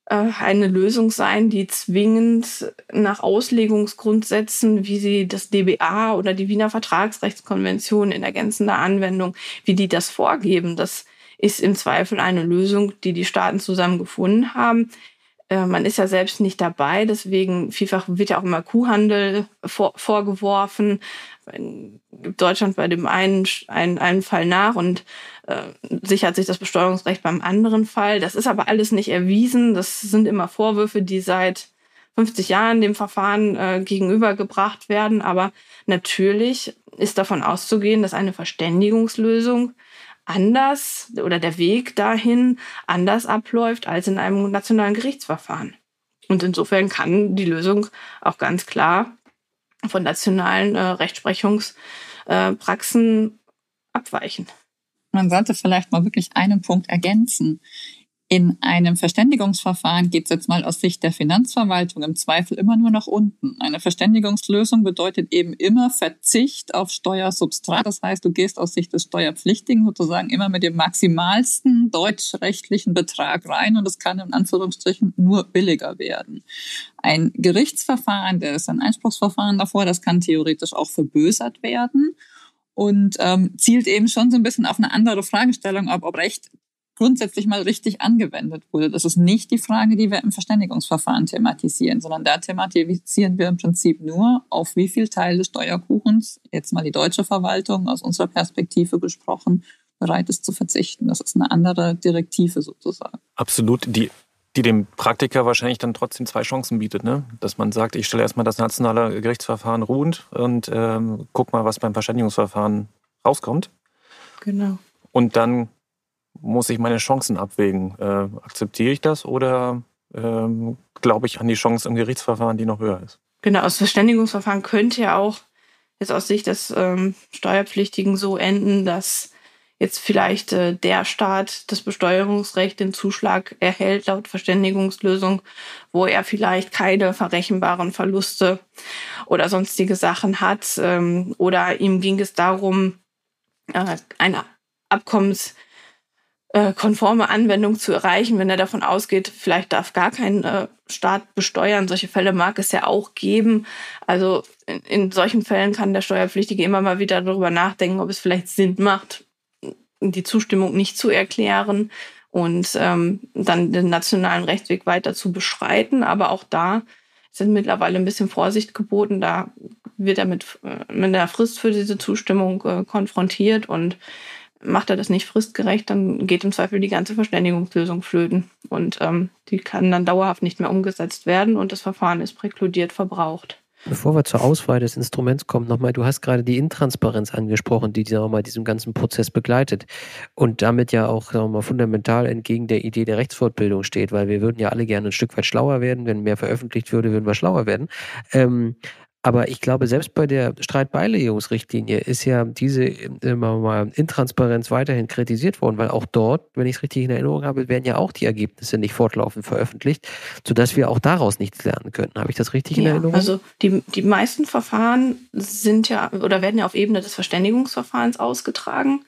äh, eine Lösung sein, die zwingend nach Auslegungsgrundsätzen, wie sie das DBA oder die Wiener Vertragsrechtskonvention in ergänzender Anwendung, wie die das vorgeben. Das ist im Zweifel eine Lösung, die die Staaten zusammen gefunden haben. Äh, man ist ja selbst nicht dabei, deswegen vielfach wird ja auch immer Kuhhandel vor, vorgeworfen. In Deutschland bei dem einen, einen, einen Fall nach und äh, sichert sich das Besteuerungsrecht beim anderen Fall. Das ist aber alles nicht erwiesen. Das sind immer Vorwürfe, die seit 50 Jahren dem Verfahren äh, gegenübergebracht werden. Aber natürlich ist davon auszugehen, dass eine Verständigungslösung anders oder der Weg dahin anders abläuft als in einem nationalen Gerichtsverfahren. Und insofern kann die Lösung auch ganz klar von nationalen äh, Rechtsprechungspraxen äh, abweichen. Man sollte vielleicht mal wirklich einen Punkt ergänzen. In einem Verständigungsverfahren geht es jetzt mal aus Sicht der Finanzverwaltung im Zweifel immer nur nach unten. Eine Verständigungslösung bedeutet eben immer Verzicht auf Steuersubstrat. Das heißt, du gehst aus Sicht des Steuerpflichtigen sozusagen immer mit dem maximalsten deutschrechtlichen Betrag rein und es kann in Anführungsstrichen nur billiger werden. Ein Gerichtsverfahren, der ist ein Einspruchsverfahren davor, das kann theoretisch auch verbösert werden und ähm, zielt eben schon so ein bisschen auf eine andere Fragestellung ab, ob Recht grundsätzlich mal richtig angewendet wurde. Das ist nicht die Frage, die wir im Verständigungsverfahren thematisieren, sondern da thematisieren wir im Prinzip nur, auf wie viel Teil des Steuerkuchens, jetzt mal die deutsche Verwaltung aus unserer Perspektive gesprochen, bereit ist zu verzichten. Das ist eine andere Direktive sozusagen. Absolut. Die die dem Praktiker wahrscheinlich dann trotzdem zwei Chancen bietet, ne? Dass man sagt, ich stelle erstmal das nationale Gerichtsverfahren ruhend und ähm, guck mal, was beim Verständigungsverfahren rauskommt. Genau. Und dann muss ich meine Chancen abwägen. Äh, akzeptiere ich das oder ähm, glaube ich an die Chance im Gerichtsverfahren, die noch höher ist? Genau, das Verständigungsverfahren könnte ja auch jetzt aus Sicht des ähm, Steuerpflichtigen so enden, dass jetzt vielleicht äh, der Staat das Besteuerungsrecht den Zuschlag erhält laut Verständigungslösung, wo er vielleicht keine verrechenbaren Verluste oder sonstige Sachen hat. Ähm, oder ihm ging es darum, äh, eine Abkommens äh, konforme Anwendung zu erreichen, wenn er davon ausgeht, vielleicht darf gar kein äh, Staat besteuern. Solche Fälle mag es ja auch geben. Also in, in, solchen Fällen kann der Steuerpflichtige immer mal wieder darüber nachdenken, ob es vielleicht Sinn macht, die Zustimmung nicht zu erklären und ähm, dann den nationalen Rechtsweg weiter zu beschreiten. Aber auch da sind mittlerweile ein bisschen Vorsicht geboten. Da wird er mit, äh, mit der Frist für diese Zustimmung äh, konfrontiert und macht er das nicht fristgerecht, dann geht im Zweifel die ganze Verständigungslösung flöten. Und ähm, die kann dann dauerhaft nicht mehr umgesetzt werden und das Verfahren ist präkludiert verbraucht. Bevor wir zur Auswahl des Instruments kommen, nochmal, du hast gerade die Intransparenz angesprochen, die sagen wir mal, diesem ganzen Prozess begleitet und damit ja auch sagen wir mal, fundamental entgegen der Idee der Rechtsfortbildung steht, weil wir würden ja alle gerne ein Stück weit schlauer werden. Wenn mehr veröffentlicht würde, würden wir schlauer werden. Ähm, aber ich glaube, selbst bei der Streitbeilegungsrichtlinie ist ja diese immer mal Intransparenz weiterhin kritisiert worden, weil auch dort, wenn ich es richtig in Erinnerung habe, werden ja auch die Ergebnisse nicht fortlaufend veröffentlicht, sodass wir auch daraus nichts lernen können. Habe ich das richtig in ja, Erinnerung? Also die, die meisten Verfahren sind ja oder werden ja auf Ebene des Verständigungsverfahrens ausgetragen.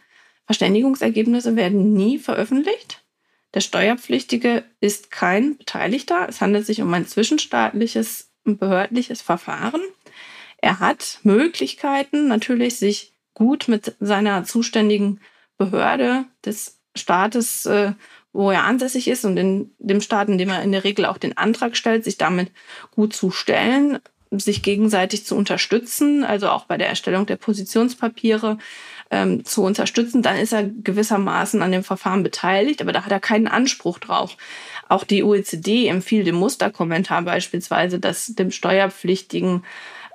Verständigungsergebnisse werden nie veröffentlicht. Der Steuerpflichtige ist kein Beteiligter. Es handelt sich um ein zwischenstaatliches behördliches Verfahren. Er hat Möglichkeiten, natürlich sich gut mit seiner zuständigen Behörde des Staates, äh, wo er ansässig ist und in dem Staat, in dem er in der Regel auch den Antrag stellt, sich damit gut zu stellen, sich gegenseitig zu unterstützen, also auch bei der Erstellung der Positionspapiere ähm, zu unterstützen, dann ist er gewissermaßen an dem Verfahren beteiligt, aber da hat er keinen Anspruch drauf. Auch die OECD empfiehlt im Musterkommentar beispielsweise, dass dem Steuerpflichtigen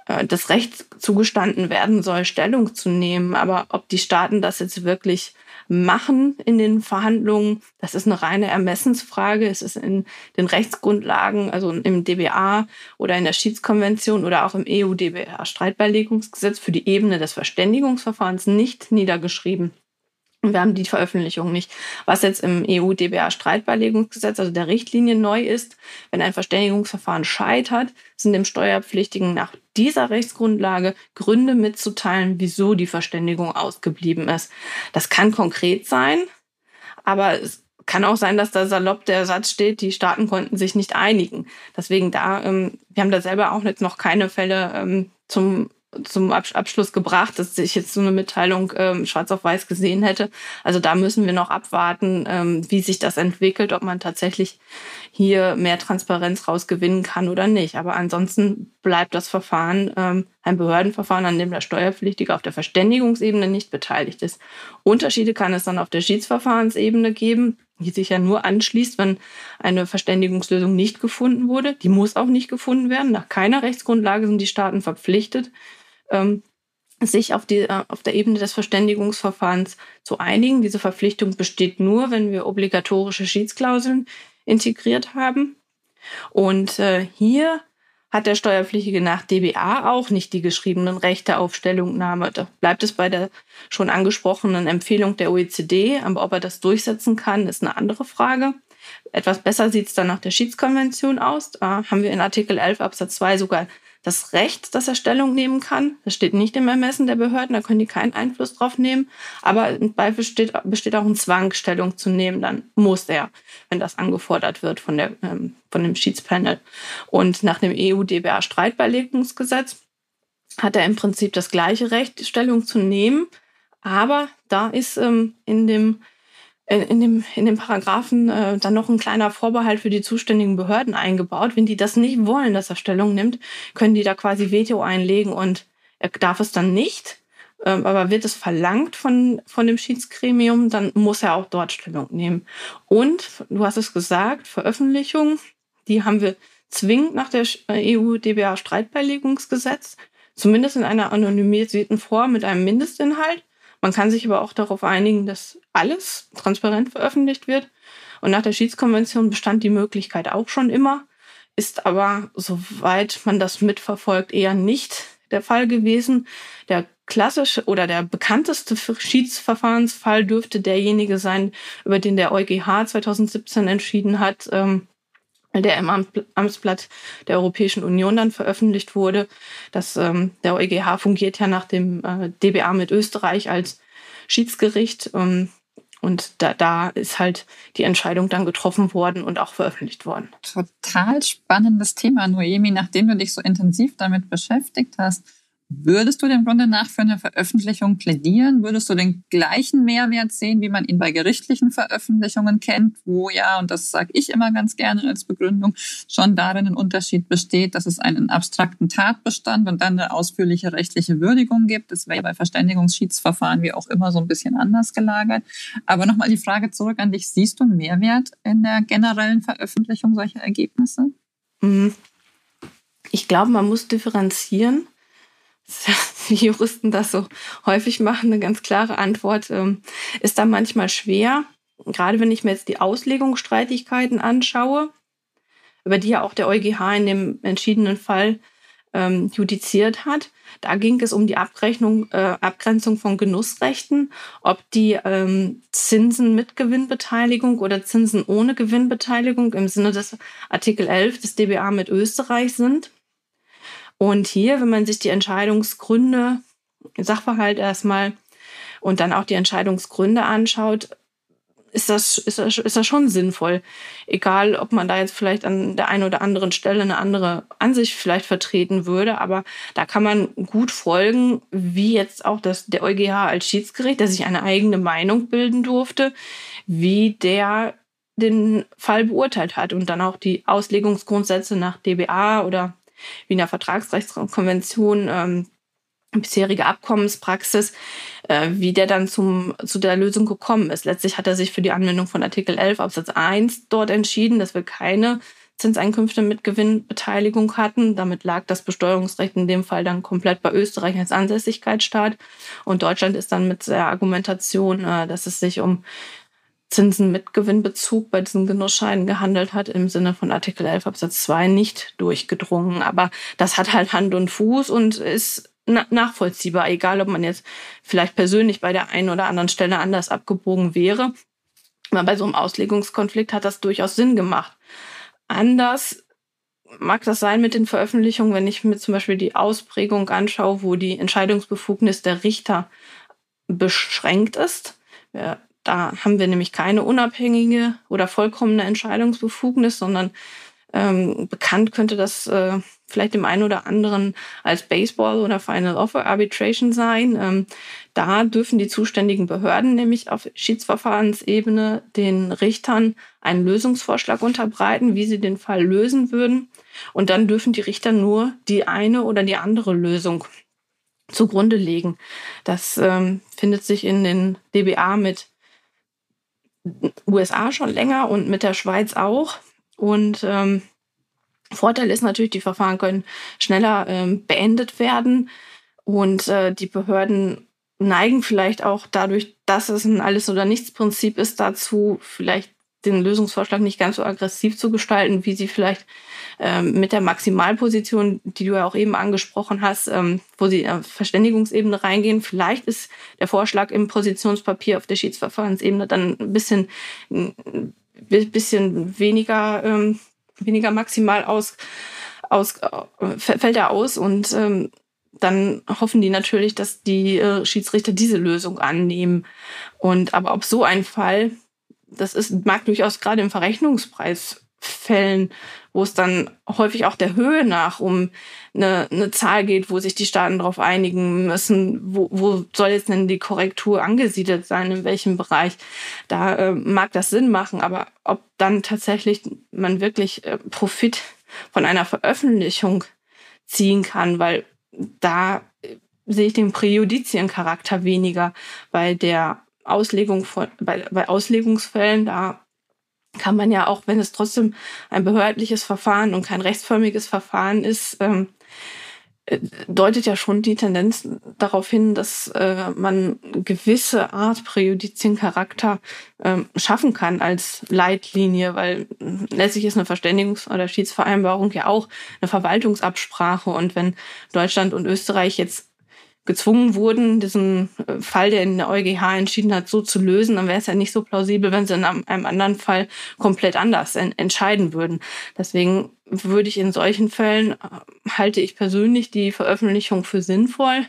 äh, das Recht zugestanden werden soll, Stellung zu nehmen. Aber ob die Staaten das jetzt wirklich machen in den Verhandlungen, das ist eine reine Ermessensfrage. Es ist in den Rechtsgrundlagen, also im DBA oder in der Schiedskonvention oder auch im EU-DBA-Streitbeilegungsgesetz für die Ebene des Verständigungsverfahrens nicht niedergeschrieben. Und wir haben die Veröffentlichung nicht. Was jetzt im EU-DBA-Streitbeilegungsgesetz, also der Richtlinie neu ist, wenn ein Verständigungsverfahren scheitert, sind dem Steuerpflichtigen nach dieser Rechtsgrundlage Gründe mitzuteilen, wieso die Verständigung ausgeblieben ist. Das kann konkret sein, aber es kann auch sein, dass da salopp der Satz steht, die Staaten konnten sich nicht einigen. Deswegen da, ähm, wir haben da selber auch jetzt noch keine Fälle ähm, zum zum Abschluss gebracht, dass ich jetzt so eine Mitteilung ähm, schwarz auf weiß gesehen hätte. Also da müssen wir noch abwarten, ähm, wie sich das entwickelt, ob man tatsächlich hier mehr Transparenz rausgewinnen kann oder nicht. Aber ansonsten bleibt das Verfahren ähm, ein Behördenverfahren, an dem der Steuerpflichtige auf der Verständigungsebene nicht beteiligt ist. Unterschiede kann es dann auf der Schiedsverfahrensebene geben, die sich ja nur anschließt, wenn eine Verständigungslösung nicht gefunden wurde. Die muss auch nicht gefunden werden. Nach keiner Rechtsgrundlage sind die Staaten verpflichtet, ähm, sich auf, die, äh, auf der Ebene des Verständigungsverfahrens zu einigen. Diese Verpflichtung besteht nur, wenn wir obligatorische Schiedsklauseln integriert haben. Und äh, hier hat der Steuerpflichtige nach DBA auch nicht die geschriebenen Rechte auf Stellungnahme. Da bleibt es bei der schon angesprochenen Empfehlung der OECD. Aber ob er das durchsetzen kann, ist eine andere Frage. Etwas besser sieht es dann nach der Schiedskonvention aus. Da haben wir in Artikel 11 Absatz 2 sogar das Recht, dass er Stellung nehmen kann. Das steht nicht im Ermessen der Behörden, da können die keinen Einfluss drauf nehmen. Aber im Zweifel besteht, auch ein Zwang, Stellung zu nehmen. Dann muss er, wenn das angefordert wird von, der, ähm, von dem Schiedspanel. Und nach dem EU-DBA-Streitbeilegungsgesetz hat er im Prinzip das gleiche Recht, Stellung zu nehmen. Aber da ist ähm, in dem in dem, in dem Paragraphen äh, dann noch ein kleiner Vorbehalt für die zuständigen Behörden eingebaut. Wenn die das nicht wollen, dass er Stellung nimmt, können die da quasi Veto einlegen und er darf es dann nicht. Ähm, aber wird es verlangt von, von dem Schiedsgremium, dann muss er auch dort Stellung nehmen. Und, du hast es gesagt, Veröffentlichung, die haben wir zwingend nach der EU-DBA-Streitbeilegungsgesetz, zumindest in einer anonymisierten Form mit einem Mindestinhalt. Man kann sich aber auch darauf einigen, dass alles transparent veröffentlicht wird. Und nach der Schiedskonvention bestand die Möglichkeit auch schon immer, ist aber, soweit man das mitverfolgt, eher nicht der Fall gewesen. Der klassische oder der bekannteste Schiedsverfahrensfall dürfte derjenige sein, über den der EuGH 2017 entschieden hat, ähm, der im Amtsblatt der Europäischen Union dann veröffentlicht wurde. Das, ähm, der EuGH fungiert ja nach dem äh, DBA mit Österreich als Schiedsgericht. Ähm, und da, da ist halt die Entscheidung dann getroffen worden und auch veröffentlicht worden. Total spannendes Thema, Noemi, nachdem du dich so intensiv damit beschäftigt hast. Würdest du dem Grunde nach für eine Veröffentlichung plädieren? Würdest du den gleichen Mehrwert sehen, wie man ihn bei gerichtlichen Veröffentlichungen kennt, wo ja, und das sage ich immer ganz gerne als Begründung, schon darin ein Unterschied besteht, dass es einen abstrakten Tatbestand und dann eine ausführliche rechtliche Würdigung gibt. Das wäre bei Verständigungsschiedsverfahren wie auch immer so ein bisschen anders gelagert. Aber nochmal die Frage zurück an dich. Siehst du einen Mehrwert in der generellen Veröffentlichung solcher Ergebnisse? Mhm. Ich glaube, man muss differenzieren wie Juristen das so häufig machen, eine ganz klare Antwort ähm, ist da manchmal schwer. Gerade wenn ich mir jetzt die Auslegungsstreitigkeiten anschaue, über die ja auch der EuGH in dem entschiedenen Fall ähm, judiziert hat. Da ging es um die Abrechnung, äh, Abgrenzung von Genussrechten, ob die ähm, Zinsen mit Gewinnbeteiligung oder Zinsen ohne Gewinnbeteiligung im Sinne des Artikel 11 des DBA mit Österreich sind. Und hier, wenn man sich die Entscheidungsgründe, Sachverhalt erstmal und dann auch die Entscheidungsgründe anschaut, ist das, ist das, ist das schon sinnvoll. Egal, ob man da jetzt vielleicht an der einen oder anderen Stelle eine andere Ansicht vielleicht vertreten würde, aber da kann man gut folgen, wie jetzt auch das, der EuGH als Schiedsgericht, der sich eine eigene Meinung bilden durfte, wie der den Fall beurteilt hat und dann auch die Auslegungsgrundsätze nach DBA oder Wiener Vertragsrechtskonvention, ähm, bisherige Abkommenspraxis, äh, wie der dann zum, zu der Lösung gekommen ist. Letztlich hat er sich für die Anwendung von Artikel 11 Absatz 1 dort entschieden, dass wir keine Zinseinkünfte mit Gewinnbeteiligung hatten. Damit lag das Besteuerungsrecht in dem Fall dann komplett bei Österreich als Ansässigkeitsstaat. Und Deutschland ist dann mit der Argumentation, äh, dass es sich um Zinsen mit Gewinnbezug bei diesen Genussscheinen gehandelt hat, im Sinne von Artikel 11 Absatz 2 nicht durchgedrungen. Aber das hat halt Hand und Fuß und ist nachvollziehbar, egal ob man jetzt vielleicht persönlich bei der einen oder anderen Stelle anders abgebogen wäre. Aber bei so einem Auslegungskonflikt hat das durchaus Sinn gemacht. Anders mag das sein mit den Veröffentlichungen, wenn ich mir zum Beispiel die Ausprägung anschaue, wo die Entscheidungsbefugnis der Richter beschränkt ist. Da haben wir nämlich keine unabhängige oder vollkommene Entscheidungsbefugnis, sondern ähm, bekannt könnte das äh, vielleicht dem einen oder anderen als Baseball oder Final Offer Arbitration sein. Ähm, da dürfen die zuständigen Behörden nämlich auf Schiedsverfahrensebene den Richtern einen Lösungsvorschlag unterbreiten, wie sie den Fall lösen würden. Und dann dürfen die Richter nur die eine oder die andere Lösung zugrunde legen. Das ähm, findet sich in den DBA mit USA schon länger und mit der Schweiz auch. Und ähm, Vorteil ist natürlich, die Verfahren können schneller ähm, beendet werden und äh, die Behörden neigen vielleicht auch dadurch, dass es ein Alles- oder Nichts-Prinzip ist, dazu vielleicht den Lösungsvorschlag nicht ganz so aggressiv zu gestalten, wie sie vielleicht ähm, mit der Maximalposition, die du ja auch eben angesprochen hast, ähm, wo sie auf Verständigungsebene reingehen. Vielleicht ist der Vorschlag im Positionspapier auf der Schiedsverfahrensebene dann ein bisschen, ein bisschen weniger, ähm, weniger maximal aus, aus, äh, fällt er aus und ähm, dann hoffen die natürlich, dass die äh, Schiedsrichter diese Lösung annehmen. Und aber ob so ein Fall, das ist, mag durchaus gerade im Verrechnungspreisfällen wo es dann häufig auch der Höhe nach um eine, eine Zahl geht, wo sich die Staaten darauf einigen müssen, wo, wo soll jetzt denn die Korrektur angesiedelt sein, in welchem Bereich. Da äh, mag das Sinn machen, aber ob dann tatsächlich man wirklich äh, Profit von einer Veröffentlichung ziehen kann, weil da äh, sehe ich den Präjudizien-Charakter weniger bei der Auslegung von, bei, bei Auslegungsfällen, da kann man ja auch, wenn es trotzdem ein behördliches Verfahren und kein rechtsförmiges Verfahren ist, ähm, äh, deutet ja schon die Tendenz darauf hin, dass äh, man gewisse Art Präjudiziencharakter ähm, schaffen kann als Leitlinie, weil letztlich ist eine Verständigungs- oder Schiedsvereinbarung ja auch eine Verwaltungsabsprache und wenn Deutschland und Österreich jetzt gezwungen wurden, diesen äh, Fall, der in der EuGH entschieden hat, so zu lösen, dann wäre es ja nicht so plausibel, wenn sie in einem anderen Fall komplett anders entscheiden würden. Deswegen würde ich in solchen Fällen, äh, halte ich persönlich die Veröffentlichung für sinnvoll.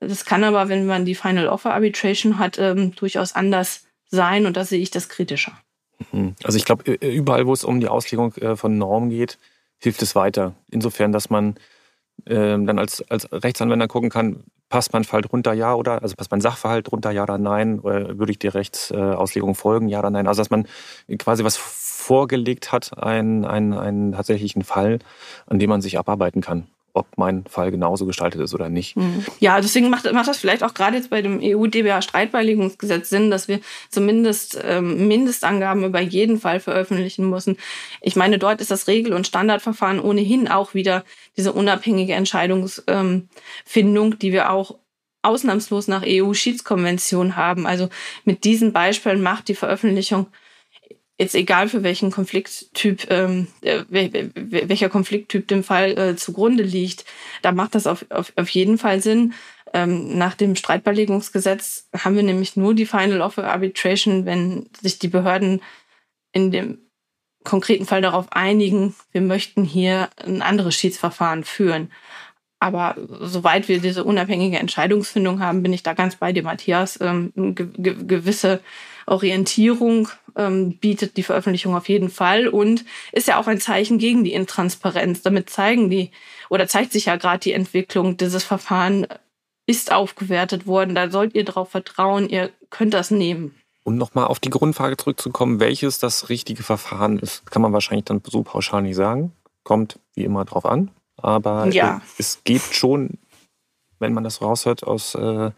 Das kann aber, wenn man die Final Offer Arbitration hat, ähm, durchaus anders sein und da sehe ich das kritischer. Mhm. Also ich glaube, überall, wo es um die Auslegung äh, von Normen geht, hilft es weiter. Insofern, dass man ähm, dann als, als Rechtsanwender gucken kann, passt mein Fall drunter, ja oder, also passt mein Sachverhalt drunter, ja oder nein, oder würde ich der Rechtsauslegung folgen, ja oder nein. Also dass man quasi was vorgelegt hat, einen, einen, einen tatsächlichen Fall, an dem man sich abarbeiten kann ob mein Fall genauso gestaltet ist oder nicht. Mhm. Ja, deswegen macht, macht das vielleicht auch gerade jetzt bei dem EU-DBA-Streitbeilegungsgesetz Sinn, dass wir zumindest ähm, Mindestangaben über jeden Fall veröffentlichen müssen. Ich meine, dort ist das Regel- und Standardverfahren ohnehin auch wieder diese unabhängige Entscheidungsfindung, ähm, die wir auch ausnahmslos nach EU-Schiedskonvention haben. Also mit diesen Beispielen macht die Veröffentlichung jetzt egal für welchen Konflikttyp, ähm, äh, welcher Konflikttyp dem Fall äh, zugrunde liegt, da macht das auf, auf, auf jeden Fall Sinn. Ähm, nach dem Streitbeilegungsgesetz haben wir nämlich nur die Final Offer Arbitration, wenn sich die Behörden in dem konkreten Fall darauf einigen, wir möchten hier ein anderes Schiedsverfahren führen. Aber soweit wir diese unabhängige Entscheidungsfindung haben, bin ich da ganz bei dir, Matthias. Ähm, ge gewisse Orientierung ähm, bietet die Veröffentlichung auf jeden Fall und ist ja auch ein Zeichen gegen die Intransparenz. Damit zeigen die oder zeigt sich ja gerade die Entwicklung dieses Verfahren ist aufgewertet worden. Da sollt ihr darauf vertrauen, ihr könnt das nehmen. Und nochmal auf die Grundfrage zurückzukommen, welches das richtige Verfahren ist, kann man wahrscheinlich dann so pauschal nicht sagen. Kommt wie immer drauf an. Aber ja. es geht schon wenn man das raushört aus äh,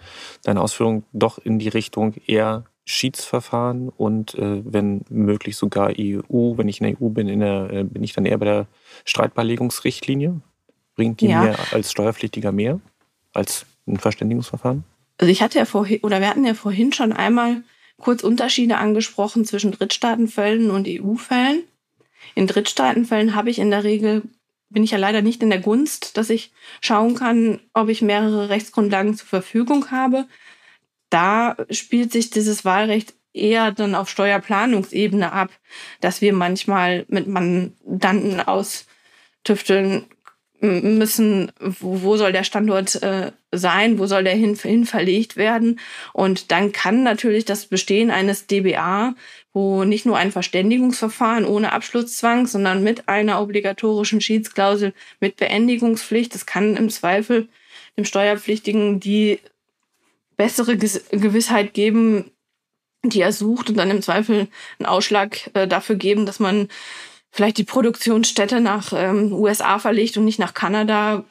deiner Ausführung, doch in die Richtung eher Schiedsverfahren und äh, wenn möglich sogar EU. Wenn ich in der EU bin, in der, äh, bin ich dann eher bei der Streitbeilegungsrichtlinie. Bringt die ja. mir als Steuerpflichtiger mehr als ein Verständigungsverfahren? Also ich hatte ja vorhin, oder wir hatten ja vorhin schon einmal kurz Unterschiede angesprochen zwischen Drittstaatenfällen und EU-Fällen. In Drittstaatenfällen habe ich in der Regel, bin ich ja leider nicht in der Gunst, dass ich schauen kann, ob ich mehrere Rechtsgrundlagen zur Verfügung habe. Da spielt sich dieses Wahlrecht eher dann auf Steuerplanungsebene ab, dass wir manchmal mit Mandanten austüfteln müssen, wo, wo soll der Standort äh, sein, wo soll der hin, hin verlegt werden. Und dann kann natürlich das Bestehen eines DBA, wo nicht nur ein Verständigungsverfahren ohne Abschlusszwang, sondern mit einer obligatorischen Schiedsklausel mit Beendigungspflicht, das kann im Zweifel dem Steuerpflichtigen die bessere Gewissheit geben, die er sucht und dann im Zweifel einen Ausschlag äh, dafür geben, dass man vielleicht die Produktionsstätte nach ähm, USA verlegt und nicht nach Kanada,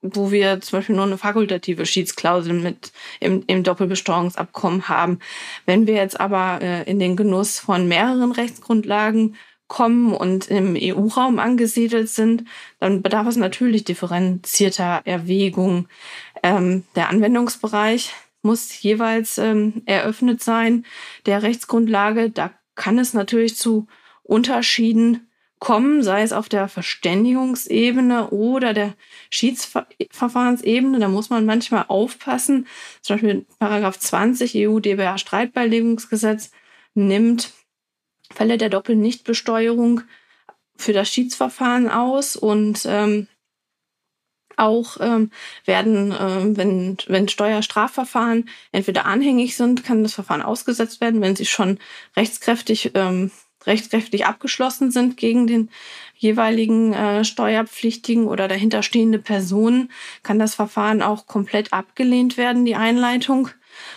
wo wir zum Beispiel nur eine fakultative Schiedsklausel mit im, im Doppelbesteuerungsabkommen haben. Wenn wir jetzt aber äh, in den Genuss von mehreren Rechtsgrundlagen kommen und im EU-Raum angesiedelt sind, dann bedarf es natürlich differenzierter Erwägung. Ähm, der Anwendungsbereich muss jeweils ähm, eröffnet sein der Rechtsgrundlage. Da kann es natürlich zu Unterschieden kommen, sei es auf der Verständigungsebene oder der Schiedsverfahrensebene. Da muss man manchmal aufpassen. Zum Beispiel Paragraph 20 EU-DBA Streitbeilegungsgesetz nimmt Fälle der Doppelnichtbesteuerung für das Schiedsverfahren aus und ähm, auch ähm, werden, äh, wenn, wenn Steuerstrafverfahren entweder anhängig sind, kann das Verfahren ausgesetzt werden, wenn sie schon rechtskräftig ähm, rechtskräftig abgeschlossen sind gegen den jeweiligen äh, Steuerpflichtigen oder dahinterstehende Personen, kann das Verfahren auch komplett abgelehnt werden, die Einleitung.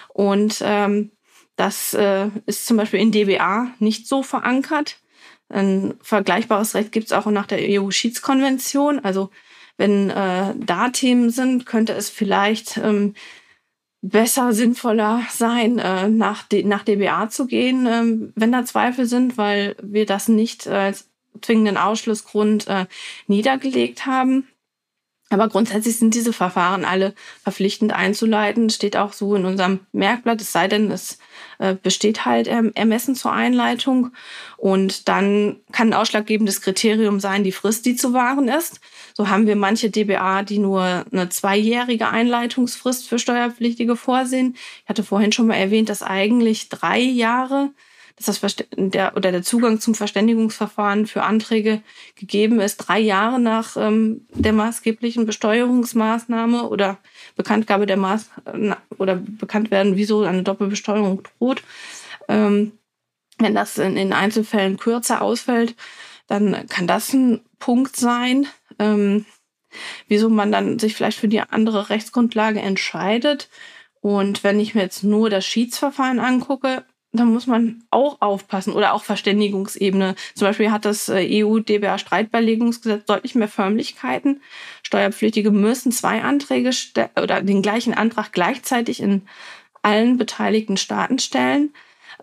Und ähm, das äh, ist zum Beispiel in DBA nicht so verankert. Ein vergleichbares Recht gibt es auch nach der EU-Schiedskonvention. Also wenn äh, da Themen sind, könnte es vielleicht ähm, besser, sinnvoller sein, äh, nach, nach DBA zu gehen, äh, wenn da Zweifel sind, weil wir das nicht als zwingenden Ausschlussgrund äh, niedergelegt haben. Aber grundsätzlich sind diese Verfahren alle verpflichtend einzuleiten, steht auch so in unserem Merkblatt, es sei denn, es äh, besteht halt ähm, Ermessen zur Einleitung. Und dann kann ein ausschlaggebendes Kriterium sein, die Frist, die zu wahren ist. So haben wir manche DBA, die nur eine zweijährige Einleitungsfrist für Steuerpflichtige vorsehen. Ich hatte vorhin schon mal erwähnt, dass eigentlich drei Jahre dass das der, oder der Zugang zum Verständigungsverfahren für Anträge gegeben ist, drei Jahre nach ähm, der maßgeblichen Besteuerungsmaßnahme oder Bekanntgabe der Maß oder bekannt werden, wieso eine Doppelbesteuerung droht. Ähm, wenn das in, in Einzelfällen kürzer ausfällt, dann kann das ein Punkt sein, ähm, wieso man dann sich vielleicht für die andere Rechtsgrundlage entscheidet. Und wenn ich mir jetzt nur das Schiedsverfahren angucke, da muss man auch aufpassen oder auch Verständigungsebene. Zum Beispiel hat das äh, EU-DBA-Streitbeilegungsgesetz deutlich mehr Förmlichkeiten. Steuerpflichtige müssen zwei Anträge oder den gleichen Antrag gleichzeitig in allen beteiligten Staaten stellen.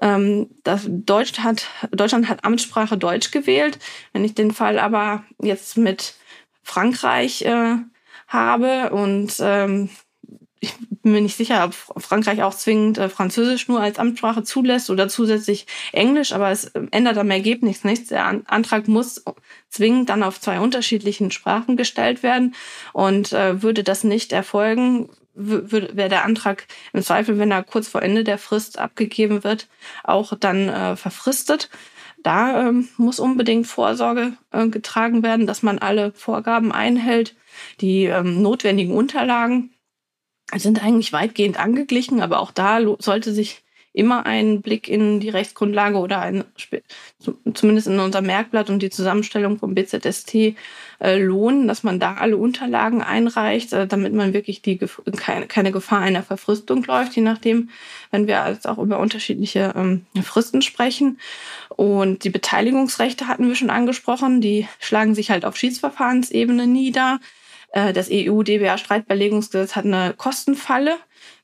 Ähm, das Deutsch hat, Deutschland hat Amtssprache Deutsch gewählt. Wenn ich den Fall aber jetzt mit Frankreich äh, habe und ähm, ich bin mir nicht sicher, ob Frankreich auch zwingend äh, Französisch nur als Amtssprache zulässt oder zusätzlich Englisch, aber es äh, ändert am Ergebnis nichts. Der An Antrag muss zwingend dann auf zwei unterschiedlichen Sprachen gestellt werden und äh, würde das nicht erfolgen, wäre der Antrag im Zweifel, wenn er kurz vor Ende der Frist abgegeben wird, auch dann äh, verfristet. Da ähm, muss unbedingt Vorsorge äh, getragen werden, dass man alle Vorgaben einhält, die ähm, notwendigen Unterlagen sind eigentlich weitgehend angeglichen, aber auch da sollte sich immer ein Blick in die Rechtsgrundlage oder ein, zumindest in unser Merkblatt und die Zusammenstellung vom BZST äh, lohnen, dass man da alle Unterlagen einreicht, äh, damit man wirklich die keine, keine Gefahr einer Verfristung läuft, je nachdem, wenn wir jetzt auch über unterschiedliche ähm, Fristen sprechen. Und die Beteiligungsrechte hatten wir schon angesprochen, die schlagen sich halt auf Schiedsverfahrensebene nieder. Äh, das EU-DBA-Streitbeilegungsgesetz hat eine Kostenfalle.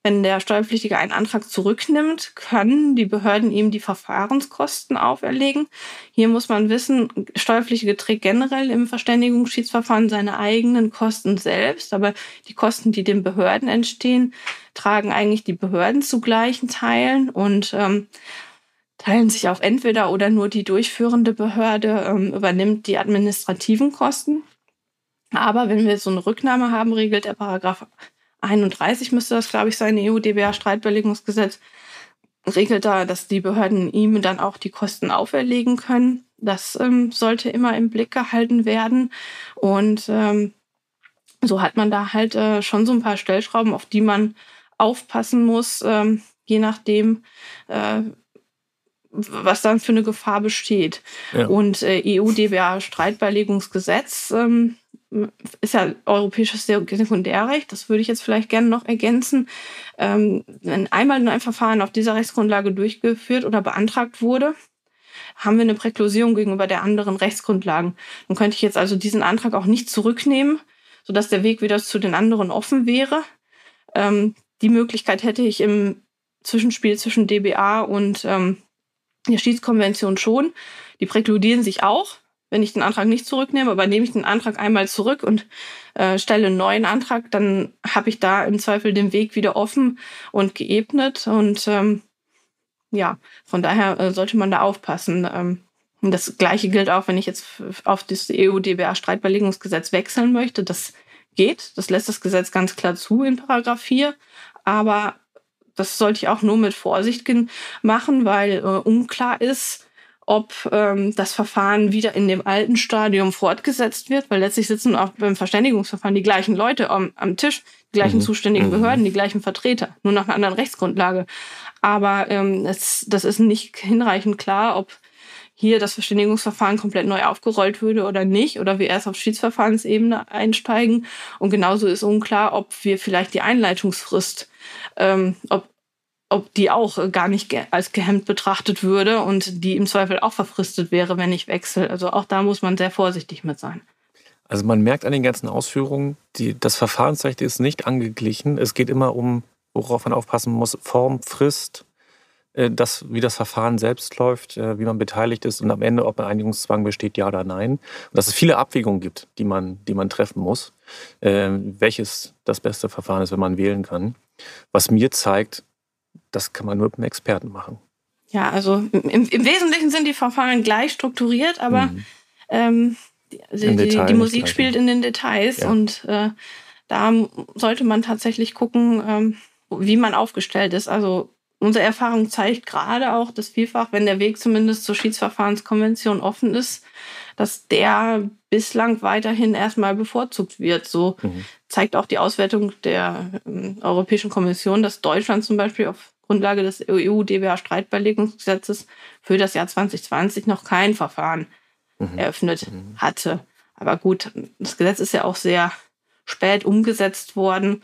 wenn der Steuerpflichtige einen Antrag zurücknimmt, können die Behörden ihm die Verfahrenskosten auferlegen. Hier muss man wissen, Steuerpflichtige trägt generell im Verständigungsschiedsverfahren seine eigenen Kosten selbst, aber die Kosten, die den Behörden entstehen, tragen eigentlich die Behörden zu gleichen Teilen und ähm, teilen sich auf entweder oder nur die durchführende Behörde ähm, übernimmt die administrativen Kosten. Aber wenn wir so eine Rücknahme haben, regelt der Paragraph 31 müsste das, glaube ich, sein, EU-DBA-Streitbelegung,Gesetz, regelt da, dass die Behörden ihm dann auch die Kosten auferlegen können. Das ähm, sollte immer im Blick gehalten werden. Und ähm, so hat man da halt äh, schon so ein paar Stellschrauben, auf die man aufpassen muss, ähm, je nachdem, äh, was dann für eine Gefahr besteht. Ja. Und äh, EU-DBA-Streitbeilegungsgesetz ähm, ist ja europäisches Sekundärrecht, das würde ich jetzt vielleicht gerne noch ergänzen. Ähm, wenn einmal ein Verfahren auf dieser Rechtsgrundlage durchgeführt oder beantragt wurde, haben wir eine Präklusierung gegenüber der anderen Rechtsgrundlagen. Dann könnte ich jetzt also diesen Antrag auch nicht zurücknehmen, sodass der Weg wieder zu den anderen offen wäre. Ähm, die Möglichkeit hätte ich im Zwischenspiel zwischen DBA und ähm, der Schiedskonvention schon. Die präkludieren sich auch wenn ich den Antrag nicht zurücknehme, aber nehme ich den Antrag einmal zurück und äh, stelle einen neuen Antrag, dann habe ich da im Zweifel den Weg wieder offen und geebnet. Und ähm, ja, von daher äh, sollte man da aufpassen. Ähm, das Gleiche gilt auch, wenn ich jetzt auf das EU-DBA-Streitbeilegungsgesetz wechseln möchte. Das geht. Das lässt das Gesetz ganz klar zu in Paragraph 4. Aber das sollte ich auch nur mit Vorsicht machen, weil äh, unklar ist, ob ähm, das Verfahren wieder in dem alten Stadium fortgesetzt wird, weil letztlich sitzen auch beim Verständigungsverfahren die gleichen Leute am, am Tisch, die gleichen mhm. zuständigen mhm. Behörden, die gleichen Vertreter, nur nach einer anderen Rechtsgrundlage. Aber ähm, es, das ist nicht hinreichend klar, ob hier das Verständigungsverfahren komplett neu aufgerollt würde oder nicht, oder wir erst auf Schiedsverfahrensebene einsteigen. Und genauso ist unklar, ob wir vielleicht die Einleitungsfrist, ähm, ob, ob die auch gar nicht als gehemmt betrachtet würde und die im Zweifel auch verfristet wäre, wenn ich wechsle. Also auch da muss man sehr vorsichtig mit sein. Also man merkt an den ganzen Ausführungen, die, das Verfahrensrecht ist nicht angeglichen. Es geht immer um, worauf man aufpassen muss, Form, Frist, äh, das, wie das Verfahren selbst läuft, äh, wie man beteiligt ist und am Ende, ob ein Einigungszwang besteht, ja oder nein. Und dass es viele Abwägungen gibt, die man, die man treffen muss, äh, welches das beste Verfahren ist, wenn man wählen kann. Was mir zeigt, das kann man nur mit einem Experten machen. Ja, also im, im Wesentlichen sind die Verfahren gleich strukturiert, aber mhm. ähm, die, die, die, Musik spielt in den Details ja. und äh, da sollte man tatsächlich gucken, ähm, wie man aufgestellt ist. Also unsere Erfahrung zeigt gerade auch, dass vielfach, wenn der Weg zumindest zur Schiedsverfahrenskonvention offen ist, dass der bislang weiterhin erstmal bevorzugt wird. So mhm. zeigt auch die Auswertung der äh, Europäischen Kommission, dass Deutschland zum Beispiel auf Grundlage des EU-DBA-Streitbeilegungsgesetzes für das Jahr 2020 noch kein Verfahren mhm. eröffnet mhm. hatte. Aber gut, das Gesetz ist ja auch sehr spät umgesetzt worden.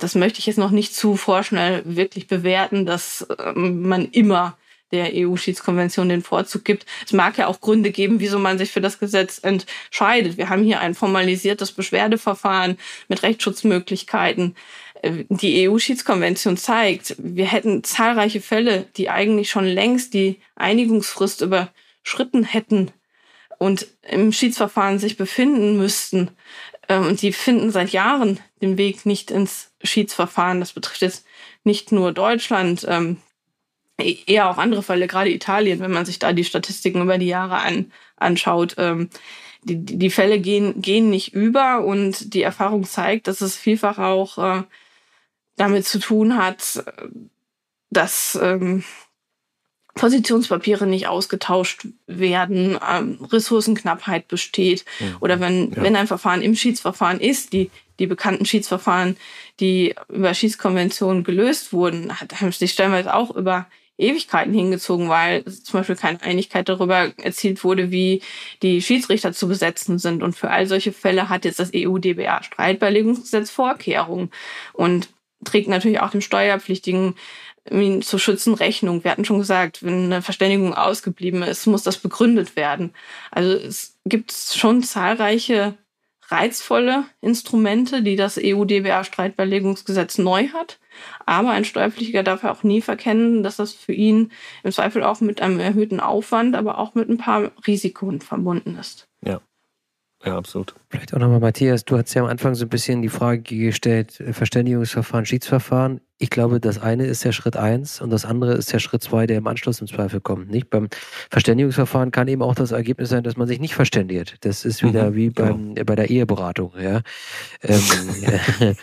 Das möchte ich jetzt noch nicht zu vorschnell wirklich bewerten, dass ähm, man immer der EU-Schiedskonvention den Vorzug gibt. Es mag ja auch Gründe geben, wieso man sich für das Gesetz entscheidet. Wir haben hier ein formalisiertes Beschwerdeverfahren mit Rechtsschutzmöglichkeiten die EU-Schiedskonvention zeigt, wir hätten zahlreiche Fälle, die eigentlich schon längst die Einigungsfrist überschritten hätten und im Schiedsverfahren sich befinden müssten. Ähm, und die finden seit Jahren den Weg nicht ins Schiedsverfahren. Das betrifft jetzt nicht nur Deutschland, ähm, eher auch andere Fälle, gerade Italien, wenn man sich da die Statistiken über die Jahre an, anschaut. Ähm, die, die Fälle gehen, gehen nicht über und die Erfahrung zeigt, dass es vielfach auch äh, damit zu tun hat, dass ähm, Positionspapiere nicht ausgetauscht werden, ähm, Ressourcenknappheit besteht mhm. oder wenn, ja. wenn ein Verfahren im Schiedsverfahren ist, die, die bekannten Schiedsverfahren, die über Schiedskonventionen gelöst wurden, hat, haben sich stellenweise auch über Ewigkeiten hingezogen, weil zum Beispiel keine Einigkeit darüber erzielt wurde, wie die Schiedsrichter zu besetzen sind. Und für all solche Fälle hat jetzt das EU-DBA-Streitbeilegungsgesetz Vorkehrungen. Und trägt natürlich auch dem Steuerpflichtigen ihn zu schützen Rechnung. Wir hatten schon gesagt, wenn eine Verständigung ausgeblieben ist, muss das begründet werden. Also es gibt schon zahlreiche reizvolle Instrumente, die das EU-DBA-Streitbeilegungsgesetz neu hat. Aber ein Steuerpflichtiger darf ja auch nie verkennen, dass das für ihn im Zweifel auch mit einem erhöhten Aufwand, aber auch mit ein paar Risiken verbunden ist. Ja. Ja, absolut. Vielleicht auch nochmal, Matthias, du hast ja am Anfang so ein bisschen die Frage gestellt, äh, Verständigungsverfahren, Schiedsverfahren. Ich glaube, das eine ist der Schritt eins und das andere ist der Schritt zwei, der im Anschluss im Zweifel kommt. Nicht? Beim Verständigungsverfahren kann eben auch das Ergebnis sein, dass man sich nicht verständigt. Das ist wieder mhm, wie genau. beim, genau. bei der Eheberatung. Ja? Ähm, äh,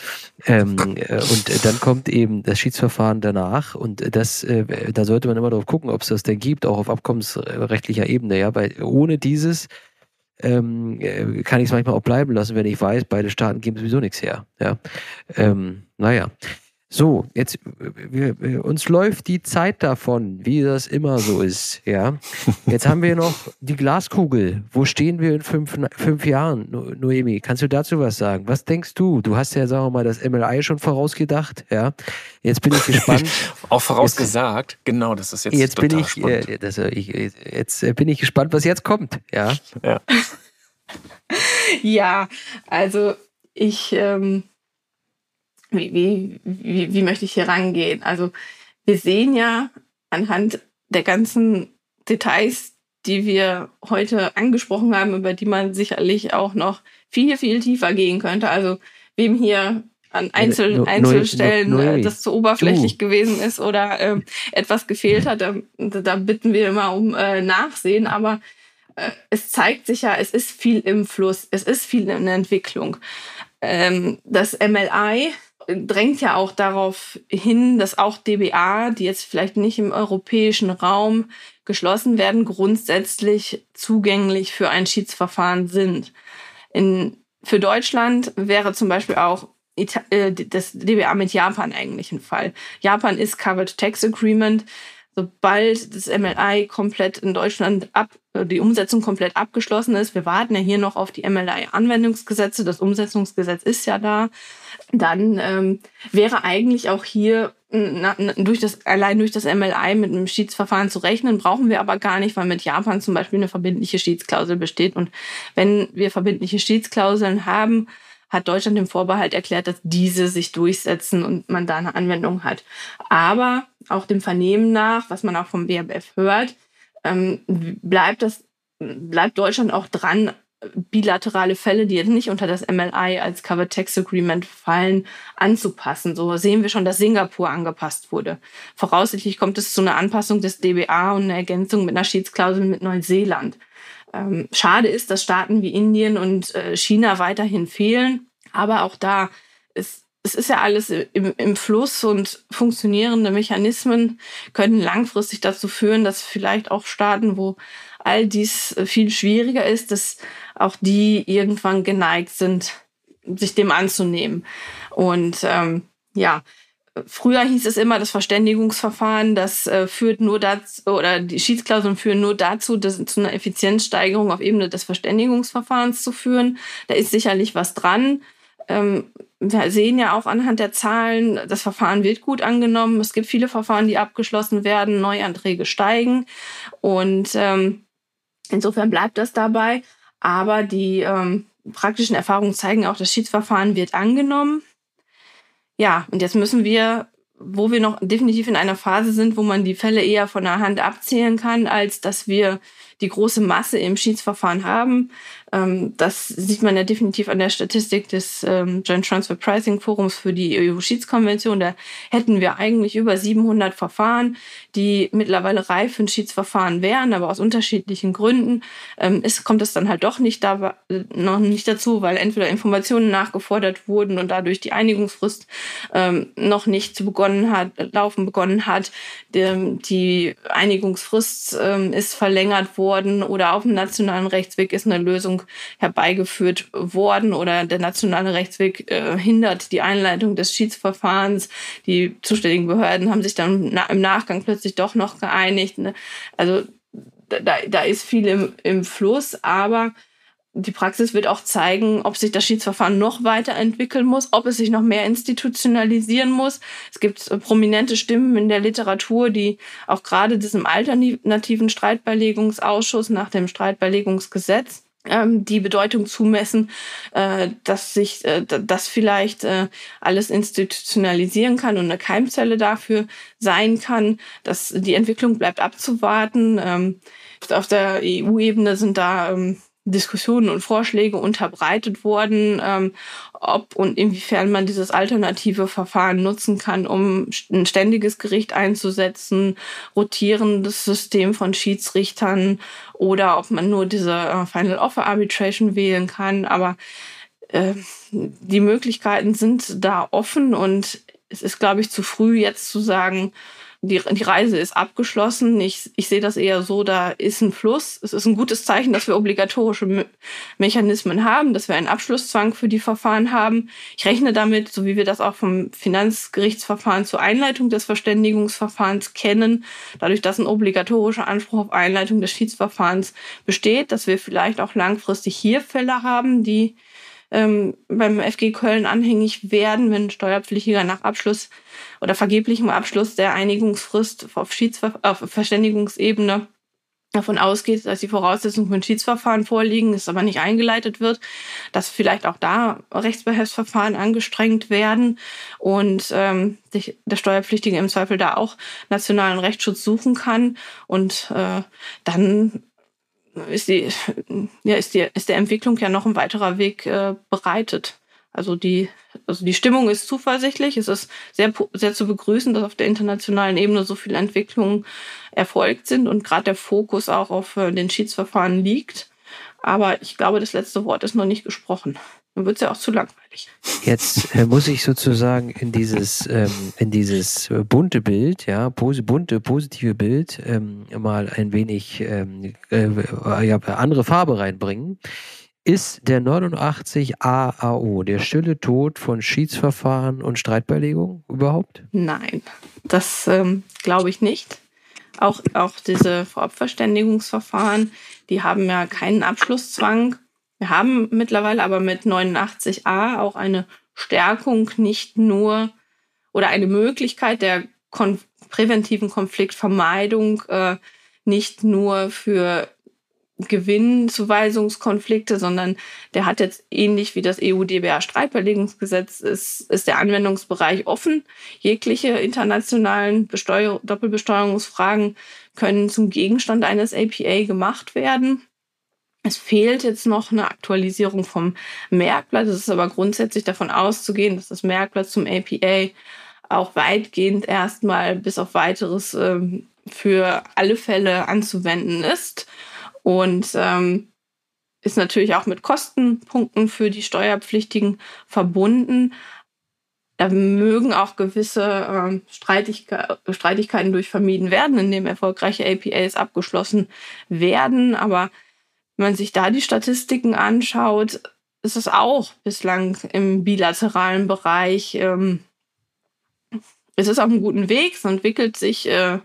ähm, äh, und dann kommt eben das Schiedsverfahren danach und das, äh, da sollte man immer darauf gucken, ob es das denn gibt, auch auf abkommensrechtlicher Ebene. Ja? Weil ohne dieses ähm, äh, kann ich es manchmal auch bleiben lassen, wenn ich weiß, beide Staaten geben sowieso nichts her. Ja? Ähm, naja. So, jetzt wir, wir, uns läuft die Zeit davon, wie das immer so ist. Ja, jetzt haben wir noch die Glaskugel. Wo stehen wir in fünf, fünf Jahren, Noemi? Kannst du dazu was sagen? Was denkst du? Du hast ja, sagen wir mal, das MLI schon vorausgedacht. Ja, jetzt bin ich gespannt. Auch vorausgesagt. Jetzt, genau, das ist jetzt. Jetzt bin ich, äh, das, ich, jetzt bin ich gespannt, was jetzt kommt. Ja. Ja. ja, also ich. Ähm wie, wie, wie, wie möchte ich hier rangehen? Also wir sehen ja anhand der ganzen Details, die wir heute angesprochen haben, über die man sicherlich auch noch viel, viel tiefer gehen könnte. Also wem hier an Einzel no, Einzelstellen no, no, das zu oberflächlich du. gewesen ist oder äh, etwas gefehlt hat, da, da, bitten wir immer um äh, Nachsehen. Aber äh, es zeigt sich ja, es ist viel im Fluss, es ist viel in der Entwicklung. Ähm, das MLI drängt ja auch darauf hin, dass auch DBA, die jetzt vielleicht nicht im europäischen Raum geschlossen werden, grundsätzlich zugänglich für ein Schiedsverfahren sind. In, für Deutschland wäre zum Beispiel auch äh, das DBA mit Japan eigentlich ein Fall. Japan ist Covered Tax Agreement. Sobald das MLI komplett in Deutschland ab, äh, die Umsetzung komplett abgeschlossen ist, wir warten ja hier noch auf die MLI-Anwendungsgesetze, das Umsetzungsgesetz ist ja da, dann ähm, wäre eigentlich auch hier na, durch das, allein durch das MLI mit einem Schiedsverfahren zu rechnen, brauchen wir aber gar nicht, weil mit Japan zum Beispiel eine verbindliche Schiedsklausel besteht. Und wenn wir verbindliche Schiedsklauseln haben, hat Deutschland den Vorbehalt erklärt, dass diese sich durchsetzen und man da eine Anwendung hat. Aber auch dem Vernehmen nach, was man auch vom BMF hört, ähm, bleibt das bleibt Deutschland auch dran, bilaterale Fälle, die jetzt nicht unter das MLI als Covered Tax Agreement fallen, anzupassen. So sehen wir schon, dass Singapur angepasst wurde. Voraussichtlich kommt es zu einer Anpassung des DBA und einer Ergänzung mit einer Schiedsklausel mit Neuseeland. Ähm, schade ist, dass Staaten wie Indien und äh, China weiterhin fehlen. Aber auch da ist es ist ja alles im, im Fluss und funktionierende Mechanismen können langfristig dazu führen, dass vielleicht auch Staaten, wo all dies viel schwieriger ist, dass auch die irgendwann geneigt sind, sich dem anzunehmen. Und ähm, ja, früher hieß es immer, das Verständigungsverfahren, das äh, führt nur dazu, oder die Schiedsklauseln führen nur dazu, das, zu einer Effizienzsteigerung auf Ebene des Verständigungsverfahrens zu führen. Da ist sicherlich was dran. Ähm, wir sehen ja auch anhand der Zahlen, das Verfahren wird gut angenommen. Es gibt viele Verfahren, die abgeschlossen werden, Neuanträge steigen. Und ähm, insofern bleibt das dabei. Aber die ähm, praktischen Erfahrungen zeigen auch, das Schiedsverfahren wird angenommen. Ja, und jetzt müssen wir, wo wir noch definitiv in einer Phase sind, wo man die Fälle eher von der Hand abzählen kann, als dass wir die große Masse im Schiedsverfahren haben, ähm, das sieht man ja definitiv an der Statistik des ähm, Joint Transfer Pricing Forums für die EU-Schiedskonvention. Da hätten wir eigentlich über 700 Verfahren, die mittlerweile reif für ein Schiedsverfahren wären, aber aus unterschiedlichen Gründen ähm, ist, kommt es dann halt doch nicht da, noch nicht dazu, weil entweder Informationen nachgefordert wurden und dadurch die Einigungsfrist ähm, noch nicht begonnen hat, laufen begonnen hat. Die, die Einigungsfrist ähm, ist verlängert worden oder auf dem nationalen Rechtsweg ist eine Lösung herbeigeführt worden oder der nationale Rechtsweg äh, hindert die Einleitung des Schiedsverfahrens. Die zuständigen Behörden haben sich dann na im Nachgang plötzlich doch noch geeinigt. Ne? Also da, da ist viel im, im Fluss, aber die Praxis wird auch zeigen, ob sich das Schiedsverfahren noch weiterentwickeln muss, ob es sich noch mehr institutionalisieren muss. Es gibt äh, prominente Stimmen in der Literatur, die auch gerade diesem alternativen Streitbeilegungsausschuss nach dem Streitbeilegungsgesetz ähm, die Bedeutung zumessen, äh, dass sich äh, das vielleicht alles institutionalisieren kann und eine Keimzelle dafür sein kann, dass die Entwicklung bleibt abzuwarten. Ähm, auf der EU-Ebene sind da ähm, Diskussionen und Vorschläge unterbreitet worden, ähm, ob und inwiefern man dieses alternative Verfahren nutzen kann, um ein ständiges Gericht einzusetzen, rotierendes System von Schiedsrichtern oder ob man nur diese äh, Final Offer Arbitration wählen kann. Aber äh, die Möglichkeiten sind da offen und es ist, glaube ich, zu früh jetzt zu sagen, die, die Reise ist abgeschlossen. Ich, ich sehe das eher so, da ist ein Fluss. Es ist ein gutes Zeichen, dass wir obligatorische Me Mechanismen haben, dass wir einen Abschlusszwang für die Verfahren haben. Ich rechne damit, so wie wir das auch vom Finanzgerichtsverfahren zur Einleitung des Verständigungsverfahrens kennen, dadurch, dass ein obligatorischer Anspruch auf Einleitung des Schiedsverfahrens besteht, dass wir vielleicht auch langfristig hier Fälle haben, die ähm, beim FG Köln anhängig werden, wenn Steuerpflichtiger nach Abschluss oder vergeblichem Abschluss der Einigungsfrist auf, Schiedsver auf Verständigungsebene davon ausgeht, dass die Voraussetzungen für ein Schiedsverfahren vorliegen, es aber nicht eingeleitet wird, dass vielleicht auch da Rechtsbehelfsverfahren angestrengt werden und ähm, der Steuerpflichtige im Zweifel da auch nationalen Rechtsschutz suchen kann und äh, dann ist die, ja, ist die, ist der Entwicklung ja noch ein weiterer Weg äh, bereitet. Also die, also die Stimmung ist zuversichtlich. Es ist sehr, sehr zu begrüßen, dass auf der internationalen Ebene so viele Entwicklungen erfolgt sind und gerade der Fokus auch auf äh, den Schiedsverfahren liegt. Aber ich glaube, das letzte Wort ist noch nicht gesprochen. Dann wird es ja auch zu langweilig. Jetzt äh, muss ich sozusagen in dieses, ähm, in dieses äh, bunte Bild, ja, pos bunte, positive Bild, ähm, mal ein wenig ähm, äh, ja, andere Farbe reinbringen. Ist der 89 AAO der stille Tod von Schiedsverfahren und Streitbeilegung überhaupt? Nein, das ähm, glaube ich nicht. Auch, auch diese Vorabverständigungsverfahren, die haben ja keinen Abschlusszwang wir haben mittlerweile aber mit 89a auch eine Stärkung nicht nur oder eine Möglichkeit der kon präventiven Konfliktvermeidung äh, nicht nur für Gewinnzuweisungskonflikte, sondern der hat jetzt ähnlich wie das EU-DBA-Streitbeilegungsgesetz ist, ist der Anwendungsbereich offen. Jegliche internationalen Besteuer Doppelbesteuerungsfragen können zum Gegenstand eines APA gemacht werden. Es fehlt jetzt noch eine Aktualisierung vom Merkblatt. Es ist aber grundsätzlich davon auszugehen, dass das Merkblatt zum APA auch weitgehend erstmal bis auf weiteres ähm, für alle Fälle anzuwenden ist. Und ähm, ist natürlich auch mit Kostenpunkten für die Steuerpflichtigen verbunden. Da mögen auch gewisse äh, Streitigke Streitigkeiten durch vermieden werden, indem erfolgreiche APAs abgeschlossen werden. Aber wenn man sich da die Statistiken anschaut, ist es auch bislang im bilateralen Bereich. Ähm, es ist auf einem guten Weg, es entwickelt sich, äh,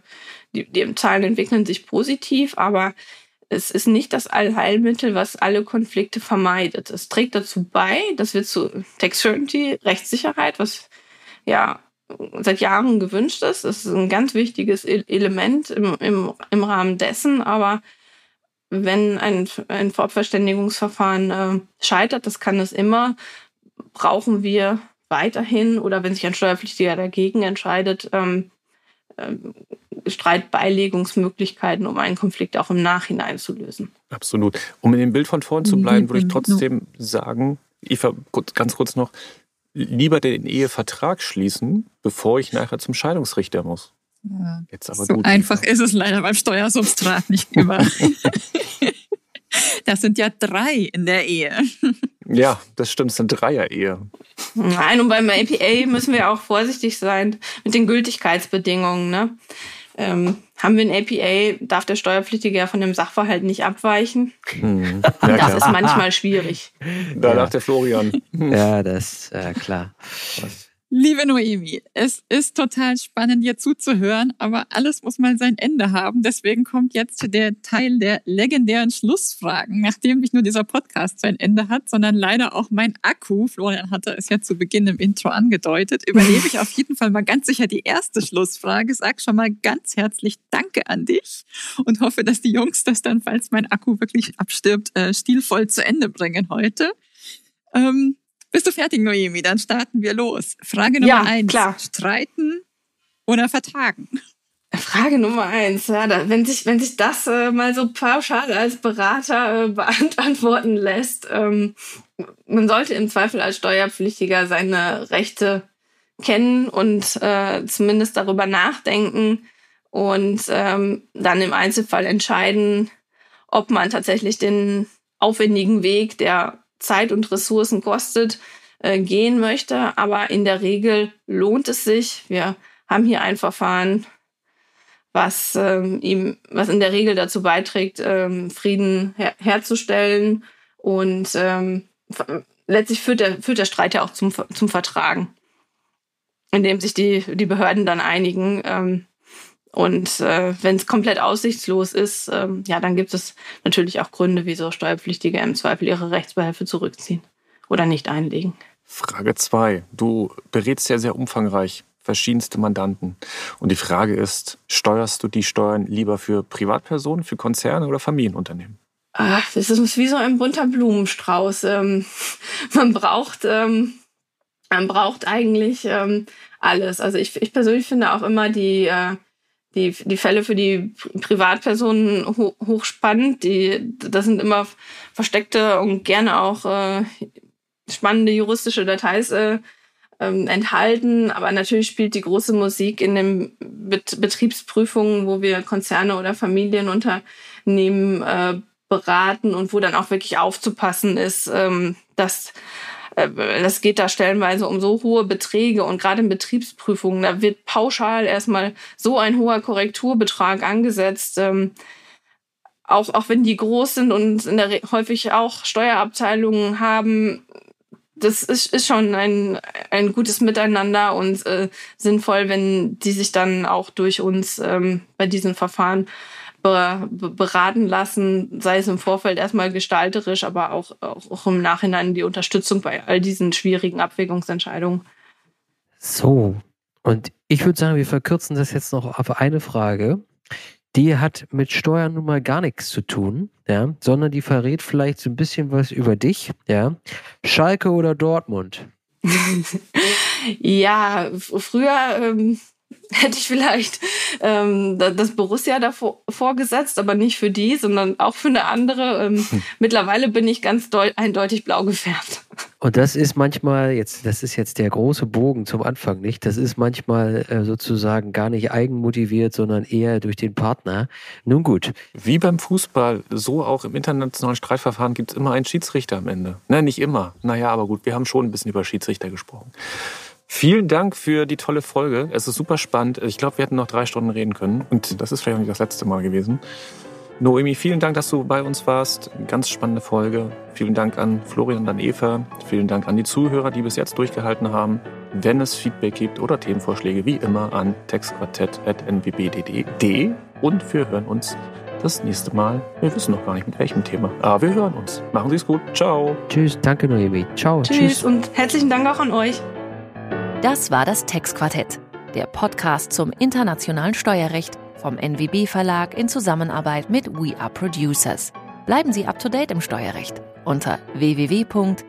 die, die Zahlen entwickeln sich positiv, aber es ist nicht das Allheilmittel, was alle Konflikte vermeidet. Es trägt dazu bei, dass wir zu Tax Certainty, Rechtssicherheit, was ja seit Jahren gewünscht ist. Das ist ein ganz wichtiges Element im, im, im Rahmen dessen, aber wenn ein, ein Vorabverständigungsverfahren äh, scheitert, das kann es immer, brauchen wir weiterhin oder wenn sich ein Steuerpflichtiger dagegen entscheidet, ähm, äh, Streitbeilegungsmöglichkeiten, um einen Konflikt auch im Nachhinein zu lösen. Absolut. Um in dem Bild von vorn zu bleiben, würde ich trotzdem sagen, Eva, ganz kurz noch, lieber den Ehevertrag schließen, bevor ich nachher zum Scheidungsrichter muss. Ja. Jetzt aber so gut. einfach ist es leider beim Steuersubstrat nicht immer. das sind ja drei in der Ehe. Ja, das stimmt, es sind Dreier-Ehe. Nein, und beim APA müssen wir auch vorsichtig sein mit den Gültigkeitsbedingungen. Ne? Ähm, haben wir ein APA, darf der Steuerpflichtige ja von dem Sachverhalt nicht abweichen. Hm. Ja, das ist manchmal schwierig. Da ja. lacht der Florian. Ja, das ist äh, klar. Liebe Noemi, es ist total spannend, dir zuzuhören, aber alles muss mal sein Ende haben. Deswegen kommt jetzt der Teil der legendären Schlussfragen, nachdem nicht nur dieser Podcast sein Ende hat, sondern leider auch mein Akku, Florian hatte es ja zu Beginn im Intro angedeutet, überlebe ich auf jeden Fall mal ganz sicher die erste Schlussfrage. Sag schon mal ganz herzlich Danke an dich und hoffe, dass die Jungs das dann, falls mein Akku wirklich abstirbt, äh, stilvoll zu Ende bringen heute. Ähm, bist du fertig, Noemi? Dann starten wir los. Frage Nummer ja, eins. Klar. Streiten oder vertragen? Frage Nummer eins, ja, da, wenn sich wenn sich das äh, mal so pauschal als Berater äh, beantworten lässt, ähm, man sollte im Zweifel als Steuerpflichtiger seine Rechte kennen und äh, zumindest darüber nachdenken und ähm, dann im Einzelfall entscheiden, ob man tatsächlich den aufwendigen Weg, der Zeit und Ressourcen kostet, äh, gehen möchte. Aber in der Regel lohnt es sich. Wir haben hier ein Verfahren, was ähm, ihm, was in der Regel dazu beiträgt, ähm, Frieden her herzustellen. Und ähm, letztlich führt der, führt der Streit ja auch zum, zum Vertragen, indem sich die, die Behörden dann einigen. Ähm, und äh, wenn es komplett aussichtslos ist, ähm, ja, dann gibt es natürlich auch Gründe, wieso Steuerpflichtige im Zweifel ihre Rechtsbehelfe zurückziehen oder nicht einlegen. Frage zwei: Du berätst ja sehr umfangreich verschiedenste Mandanten. Und die Frage ist, steuerst du die Steuern lieber für Privatpersonen, für Konzerne oder Familienunternehmen? Ach, das ist wie so ein bunter Blumenstrauß. Ähm, man braucht, ähm, man braucht eigentlich ähm, alles. Also ich, ich persönlich finde auch immer die äh, die, die Fälle für die Privatpersonen ho hochspannend. Die, das sind immer versteckte und gerne auch äh, spannende juristische Details äh, ähm, enthalten. Aber natürlich spielt die große Musik in den Bet Betriebsprüfungen, wo wir Konzerne oder Familienunternehmen äh, beraten und wo dann auch wirklich aufzupassen ist, ähm, dass das äh, geht da stellenweise um so hohe Beträge und gerade in Betriebsprüfungen, da wird pauschal erstmal so ein hoher Korrekturbetrag angesetzt. Ähm, auch, auch wenn die groß sind und in der häufig auch Steuerabteilungen haben, das ist, ist schon ein, ein gutes Miteinander und äh, sinnvoll, wenn die sich dann auch durch uns ähm, bei diesen Verfahren beraten lassen, sei es im Vorfeld erstmal gestalterisch, aber auch, auch im Nachhinein die Unterstützung bei all diesen schwierigen Abwägungsentscheidungen. So, und ich würde sagen, wir verkürzen das jetzt noch auf eine Frage. Die hat mit Steuern nun mal gar nichts zu tun, ja, sondern die verrät vielleicht so ein bisschen was über dich, ja. Schalke oder Dortmund? ja, früher ähm, hätte ich vielleicht ähm, das Borussia davor vorgesetzt, aber nicht für die, sondern auch für eine andere. Ähm, hm. Mittlerweile bin ich ganz eindeutig blau gefärbt. Und das ist manchmal, jetzt, das ist jetzt der große Bogen zum Anfang, nicht? Das ist manchmal äh, sozusagen gar nicht eigenmotiviert, sondern eher durch den Partner. Nun gut. Wie beim Fußball, so auch im internationalen Streitverfahren gibt es immer einen Schiedsrichter am Ende. Nein, nicht immer. Naja, aber gut, wir haben schon ein bisschen über Schiedsrichter gesprochen. Vielen Dank für die tolle Folge. Es ist super spannend. Ich glaube, wir hätten noch drei Stunden reden können. Und das ist vielleicht auch nicht das letzte Mal gewesen. Noemi, vielen Dank, dass du bei uns warst. Ganz spannende Folge. Vielen Dank an Florian und an Eva. Vielen Dank an die Zuhörer, die bis jetzt durchgehalten haben. Wenn es Feedback gibt oder Themenvorschläge, wie immer an textquartett.nwb.de. Und wir hören uns das nächste Mal. Wir wissen noch gar nicht mit welchem Thema. Aber wir hören uns. Machen Sie es gut. Ciao. Tschüss. Danke, Noemi. Ciao. Tschüss. Tschüss. Und herzlichen Dank auch an euch. Das war das Textquartett, der Podcast zum internationalen Steuerrecht vom NWB Verlag in Zusammenarbeit mit We Are Producers. Bleiben Sie up to date im Steuerrecht unter www.nwb.de.